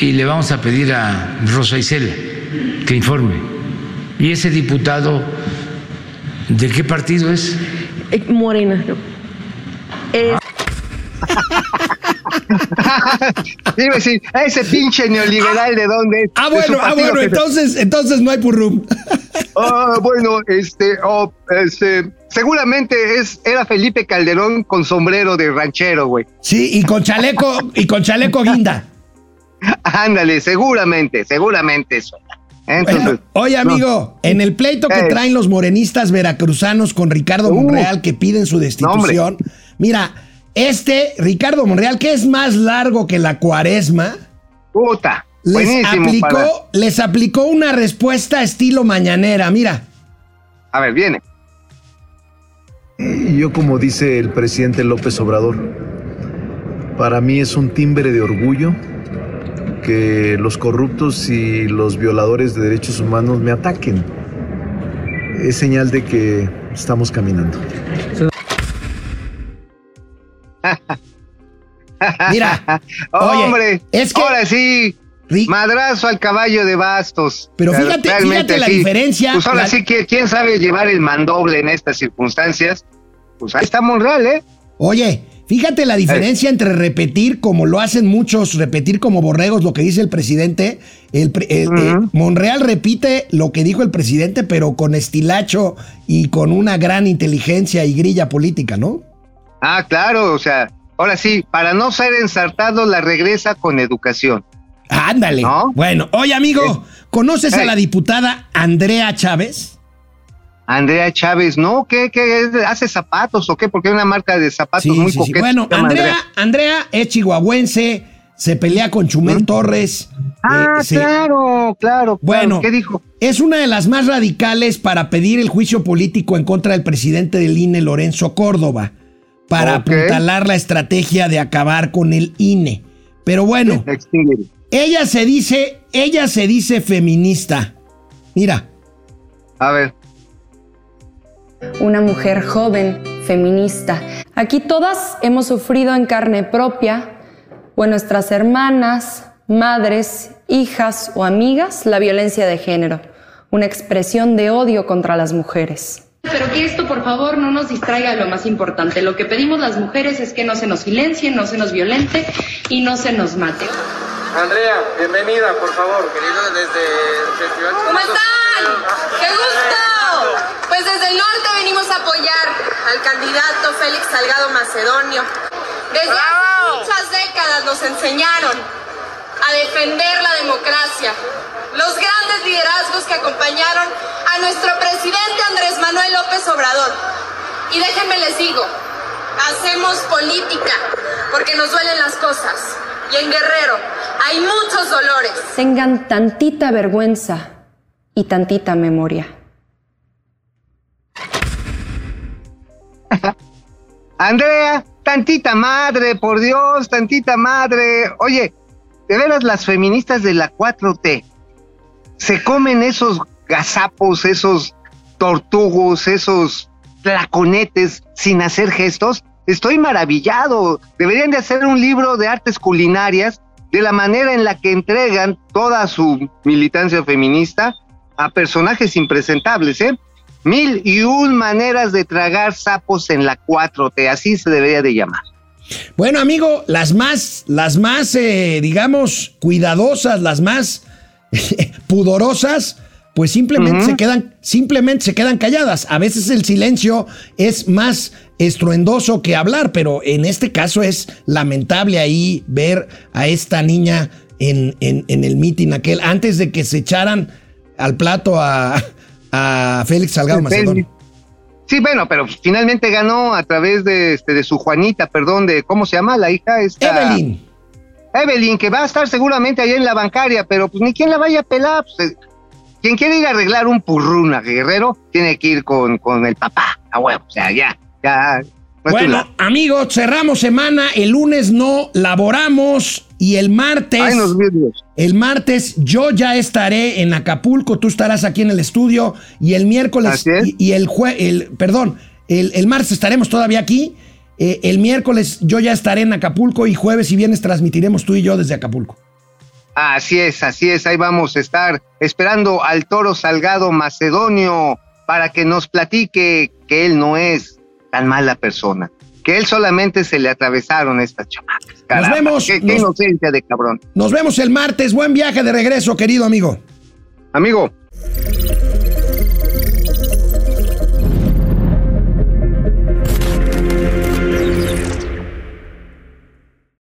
y le vamos a pedir a Rosa Isela que informe. ¿Y ese diputado de qué partido es? Eh, Morena. Eh, Dime si ese pinche neoliberal de dónde es. Ah, bueno, ah, bueno, entonces, entonces no hay purrum. Ah, bueno, este, oh, este, seguramente es, era Felipe Calderón con sombrero de ranchero, güey. Sí, y con chaleco, y con chaleco guinda. Ándale, seguramente, seguramente eso. Entonces, Bueno, oye, no. amigo, en el pleito que Eh. traen los morenistas veracruzanos con Ricardo Uh. Monreal que piden su destitución, mira, este Ricardo Monreal, que es más largo que la cuaresma, puta, les aplicó, para- les aplicó una respuesta estilo mañanera, mira. A ver, viene. Y yo, como dice el presidente López Obrador, para mí es un timbre de orgullo que los corruptos y los violadores de derechos humanos me ataquen. Es señal de que estamos caminando. Mira, oye, Hombre, es que- ahora sí, madrazo al caballo de bastos. Pero fíjate- realmente fíjate la sí. diferencia, Pues ahora la- sí que quién sabe llevar el mandoble en estas circunstancias. Pues ahí está Monreal, ¿eh? Oye, fíjate la diferencia entre repetir, como lo hacen muchos, repetir como borregos lo que dice el presidente. El, el- eh, Monreal repite lo que dijo el presidente, pero con estilacho y con una gran inteligencia y grilla política, ¿no? Ah, claro, o sea, ahora sí, para no ser ensartado, la regresa con educación. Ándale. Bueno, oye, amigo, ¿conoces a la diputada Andrea Chávez? Andrea Chávez, ¿no? ¿Qué, qué es? ¿Hace zapatos o qué? Porque hay una marca de zapatos Sí, muy sí. Bueno, Andrea, Andrea es chihuahuense, se pelea con Chumel Torres. Ah, eh, se- claro, claro. Bueno, ¿qué dijo? Es una de las más radicales para pedir el juicio político en contra del presidente del INE, Lorenzo Córdoba, para apuntalar la estrategia de acabar con el INE. Pero bueno, ella se dice, ella se dice feminista. Mira. A ver. una mujer joven, feminista. Aquí todas hemos sufrido en carne propia, o en nuestras hermanas, madres, hijas o amigas, la violencia de género, una expresión de odio contra las mujeres. Pero que esto, por favor, no nos distraiga de lo más importante. Lo que pedimos las mujeres es que no se nos silencie, no se nos violente y no se nos mate. Andrea, bienvenida, por favor. Querido desde el Festival. ¿Cómo están? ¡Qué gusto! Pues desde el norte venimos a apoyar al candidato Félix Salgado Macedonio. Desde hace muchas décadas nos enseñaron a defender la democracia, los grandes liderazgos que acompañaron a nuestro presidente Andrés Manuel López Obrador. Y déjenme les digo, hacemos política porque nos duelen las cosas. Y en Guerrero hay muchos dolores. Tengan tantita vergüenza y tantita memoria. Andrea, tantita madre, por Dios, tantita madre. Oye, de veras las feministas de la 4T se comen esos gazapos, esos tortugos, esos tlaconetes sin hacer gestos. Estoy maravillado. Deberían de hacer un libro de artes culinarias de la manera en la que entregan toda su militancia feminista a personajes impresentables, ¿eh? Mil y un maneras de tragar sapos en la 4T, así se debería de llamar. Bueno, amigo, las más, las más, eh, digamos, cuidadosas, las más pudorosas, pues simplemente se quedan, simplemente se quedan calladas. A veces el silencio es más estruendoso que hablar, pero en este caso es lamentable ahí ver a esta niña en, en- en el mitin aquel, antes de que se echaran al plato a, a Félix Salgado Macedonio. Sí, bueno, pero finalmente ganó a través de, este, de su Juanita, perdón, de cómo se llama la hija esta. Evelyn. Evelyn, que va a estar seguramente allá en la bancaria, pero pues ni quien la vaya a pelar. pues, eh, quien quiere ir a arreglar un purrún a Guerrero, tiene que ir con, con el papá, a huevo, o sea, ya, ya. no Bueno, amigos, cerramos semana. El lunes no laboramos y el martes. Ay, nos. El martes yo ya estaré en Acapulco, tú estarás aquí en el estudio y el miércoles y, y el jue, el perdón, el, el martes estaremos todavía aquí Eh, el miércoles yo ya estaré en Acapulco y jueves y viernes transmitiremos tú y yo desde Acapulco. Así es, así es, ahí vamos a estar esperando al toro Salgado Macedonio para que nos platique que él no es tan mala persona, que él solamente se le atravesaron estas chamacas. Caramba, nos vemos. Qué, qué nos, inocencia de cabrón. nos vemos el martes. Buen viaje de regreso, querido amigo. Amigo.